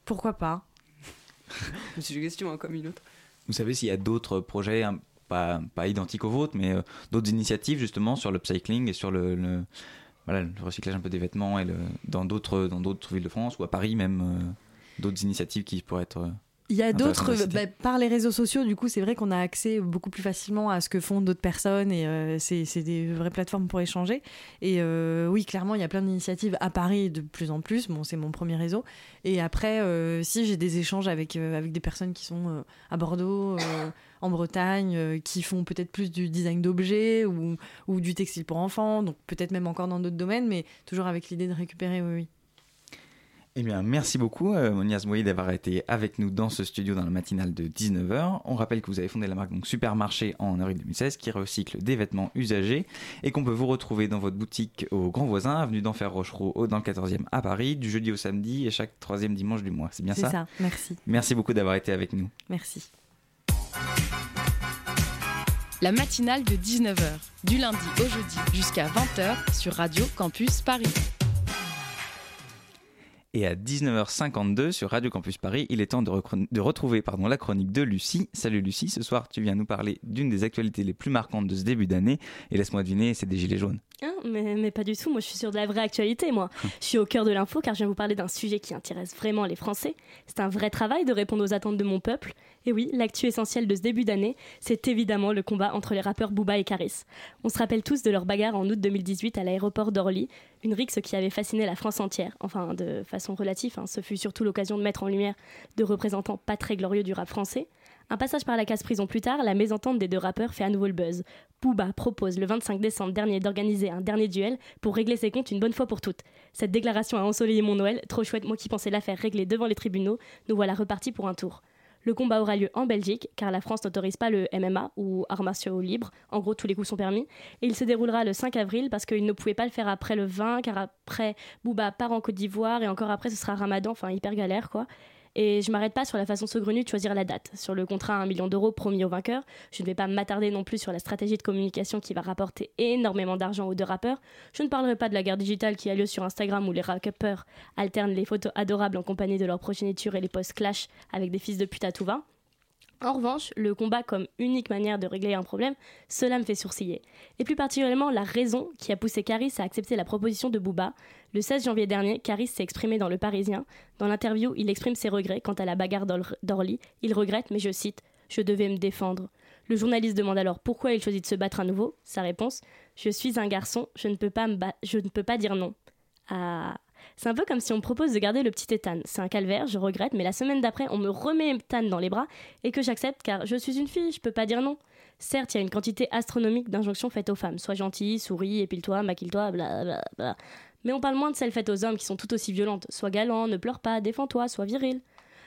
Pourquoi pas? <laughs> C'est une question hein, comme une autre. Vous savez s'il y a d'autres projets, hein, pas, pas identiques aux vôtres, mais euh, d'autres initiatives justement sur l'upcycling et sur le, le- le recyclage un peu des vêtements et le, dans d'autres villes de France ou à Paris même, euh, d'autres initiatives qui pourraient être. Il y a d'autres, bah, par les réseaux sociaux, du coup, c'est vrai qu'on a accès beaucoup plus facilement à ce que font d'autres personnes et euh, c'est c'est des vraies plateformes pour échanger. Et euh, oui, clairement, il y a plein d'initiatives à Paris de plus en plus. Bon, c'est mon premier réseau. Et après, euh, si j'ai des échanges avec, euh, avec des personnes qui sont à Bordeaux, en Bretagne, qui font peut-être plus du design d'objets ou, ou du textile pour enfants, donc peut-être même encore dans d'autres domaines, mais toujours avec l'idée de récupérer, oui, oui. Eh bien, merci beaucoup, euh, Monia Zmoui, d'avoir été avec nous dans ce studio dans la matinale de 19h. On rappelle que vous avez fondé la marque donc Supermarché en avril 2016 qui recycle des vêtements usagés et qu'on peut vous retrouver dans votre boutique au Grand Voisin, avenue d'Enfer Rochereau, dans le 14e à Paris, du jeudi au samedi et chaque troisième dimanche du mois. C'est bien C'est ça? ça, merci. Merci beaucoup d'avoir été avec nous. Merci. La matinale de 19h, du lundi au jeudi jusqu'à 20h sur Radio Campus Paris. Et à 19h52 sur Radio Campus Paris, il est temps de, retrouver pardon, la chronique de Lucie. Salut Lucie, ce soir tu viens nous parler d'une des actualités les plus marquantes de ce début d'année. Et laisse-moi deviner, c'est des gilets jaunes. Hein, mais, mais pas du tout, moi je suis sur de la vraie actualité, moi. <laughs> je suis au cœur de l'info car je viens vous parler d'un sujet qui intéresse vraiment les Français. C'est un vrai travail de répondre aux attentes de mon peuple. Et oui, l'actu essentielle de ce début d'année, c'est évidemment le combat entre les rappeurs Booba et Caris. On se rappelle tous de leur bagarre en août 2018 à l'aéroport d'Orly, une rixe qui avait fasciné la France entière, enfin de façon relative, hein. ce fut surtout l'occasion de mettre en lumière de représentants pas très glorieux du rap français. Un passage par la case prison plus tard, la mésentente des deux rappeurs fait à nouveau le buzz. Booba propose le 25 décembre dernier d'organiser un dernier duel pour régler ses comptes une bonne fois pour toutes. Cette déclaration a ensoleillé mon Noël, trop chouette, moi qui pensais l'affaire réglée devant les tribunaux, nous voilà repartis pour un tour. Le combat aura lieu en Belgique, car la France n'autorise pas le MMA ou arts martiaux libres. En gros, tous les coups sont permis. Et il se déroulera le 5 avril parce qu'il ne pouvait pas le faire après le 20, car après, Booba part en Côte d'Ivoire et encore après, ce sera Ramadan, enfin hyper galère quoi. Et je m'arrête pas sur la façon saugrenue de choisir la date. Sur le contrat à 1 million d'euros promis au vainqueur, je ne vais pas m'attarder non plus sur la stratégie de communication qui va rapporter énormément d'argent aux deux rappeurs. Je ne parlerai pas de la guerre digitale qui a lieu sur Instagram où les rappeurs alternent les photos adorables en compagnie de leur progéniture et les posts clash avec des fils de pute à tout va. En revanche, le combat comme unique manière de régler un problème, cela me fait sourciller. Et plus particulièrement la raison qui a poussé Caris à accepter la proposition de Booba. Le 16 janvier dernier, Caris s'est exprimé dans Le Parisien. Dans l'interview, il exprime ses regrets quant à la bagarre d'Or- d'Orly. Il regrette, mais je cite, Je devais me défendre. Le journaliste demande alors pourquoi il choisit de se battre à nouveau? Sa réponse Je suis un garçon, je ne peux pas, me je ne peux pas dire non. Ah. C'est un peu comme si on me propose de garder le petit Ethan. C'est un calvaire, je regrette, mais la semaine d'après, on me remet Ethan dans les bras et que j'accepte car je suis une fille, je peux pas dire non. Certes, il y a une quantité astronomique d'injonctions faites aux femmes. Sois gentille, souris, épile-toi, maquille-toi, bla bla bla. Mais on parle moins de celles faites aux hommes qui sont tout aussi violentes. Sois galant, ne pleure pas, défends-toi, sois viril.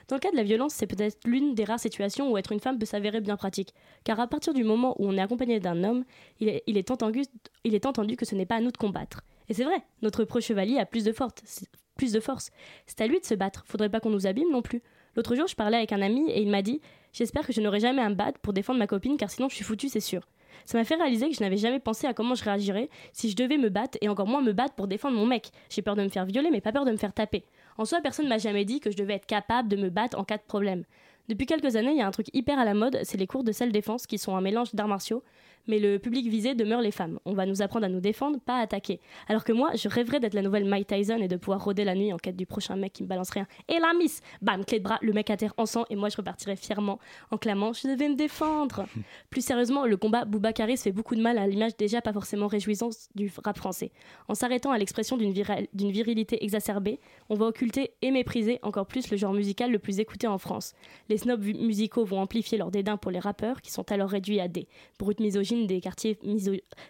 Dans le cas de la violence, c'est peut-être l'une des rares situations où être une femme peut s'avérer bien pratique. Car à partir du moment où on est accompagné d'un homme, il est, il entendu, est entendu que ce n'est pas à nous de combattre. Et c'est vrai, notre pro-chevalier a plus de, force, plus de force. C'est à lui de se battre, faudrait pas qu'on nous abîme non plus. L'autre jour, je parlais avec un ami et il m'a dit J'espère que je n'aurai jamais à me battre pour défendre ma copine car sinon je suis foutue, c'est sûr. Ça m'a fait réaliser que je n'avais jamais pensé à comment je réagirais si je devais me battre et encore moins me battre pour défendre mon mec. J'ai peur de me faire violer mais pas peur de me faire taper. En soi, personne m'a jamais dit que je devais être capable de me battre en cas de problème. Depuis quelques années, il y a un truc hyper à la mode, c'est les cours de self-défense qui sont un mélange d'arts martiaux, mais le public visé demeure les femmes. On va nous apprendre à nous défendre, pas à attaquer. Alors que moi, je rêverais d'être la nouvelle Mike Tyson et de pouvoir rôder la nuit en quête du prochain mec qui me balancerait un Et la miss Bam, clé de bras, le mec à terre en sang, et moi je repartirais fièrement en clamant Je devais me défendre <laughs> Plus sérieusement, le combat Boubacaris fait beaucoup de mal à l'image déjà pas forcément réjouissante du rap français. En s'arrêtant à l'expression d'une viril- d'une virilité exacerbée, on va occulter et mépriser encore plus le genre musical le plus écouté en France. Les snobs musicaux vont amplifier leur dédain pour les rappeurs, qui sont alors réduits à des brutes misogynes des quartiers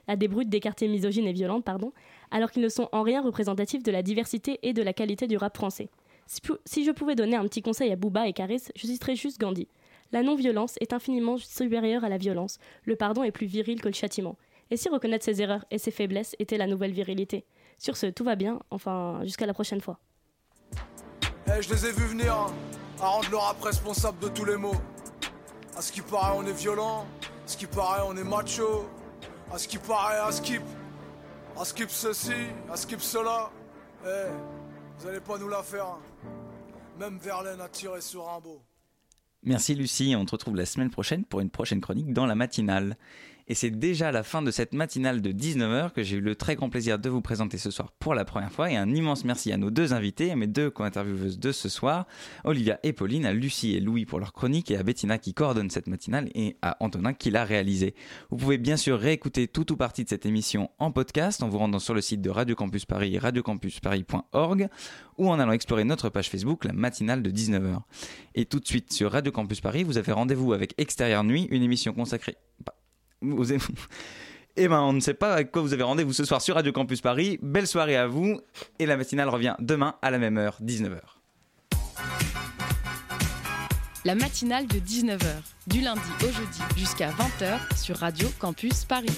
à des brutes des quartiers misogynes et violentes, pardon, alors qu'ils ne sont en rien représentatifs de la diversité et de la qualité du rap français. Si je pouvais donner un petit conseil à Booba et Caris, je citerais juste Gandhi. La non-violence est infiniment supérieure à la violence. Le pardon est plus viril que le châtiment. Et si reconnaître ses erreurs et ses faiblesses était la nouvelle virilité? Sur ce, tout va bien, enfin, jusqu'à la prochaine fois. Eh, je les ai vus venir, hein, à rendre le rap responsable de tous les maux. À ce qui paraît, on est violent. À ce qui paraît, on est macho. À ce qui paraît, à skip. À skip ceci, à skip cela. Eh, vous allez pas nous la faire. hein. Même Verlaine a tiré sur Rimbaud. Merci Lucie, on te retrouve la semaine prochaine pour une prochaine chronique dans la matinale. Et c'est déjà la fin de cette matinale de 19h que j'ai eu le très grand plaisir de vous présenter ce soir pour la première fois. Et un immense merci à nos deux invités, à mes deux co-intervieweuses de ce soir, Olivia et Pauline, à Lucie et Louis pour leur chronique, et à Bettina qui coordonne cette matinale, et à Antonin qui l'a réalisée. Vous pouvez bien sûr réécouter tout ou partie de cette émission en podcast en vous rendant sur le site de Radio Campus Paris, radiocampusparis.org, ou en allant explorer notre page Facebook, la matinale de 19h. Et tout de suite sur Radio Campus Paris, vous avez rendez-vous avec Extérieur Nuit, une émission consacrée. Eh ben, on ne sait pas avec quoi vous avez rendez-vous ce soir sur Radio Campus Paris. Belle soirée à vous. Et la matinale revient demain à la même heure, 19h. La matinale de 19h, du lundi au jeudi jusqu'à 20h sur Radio Campus Paris.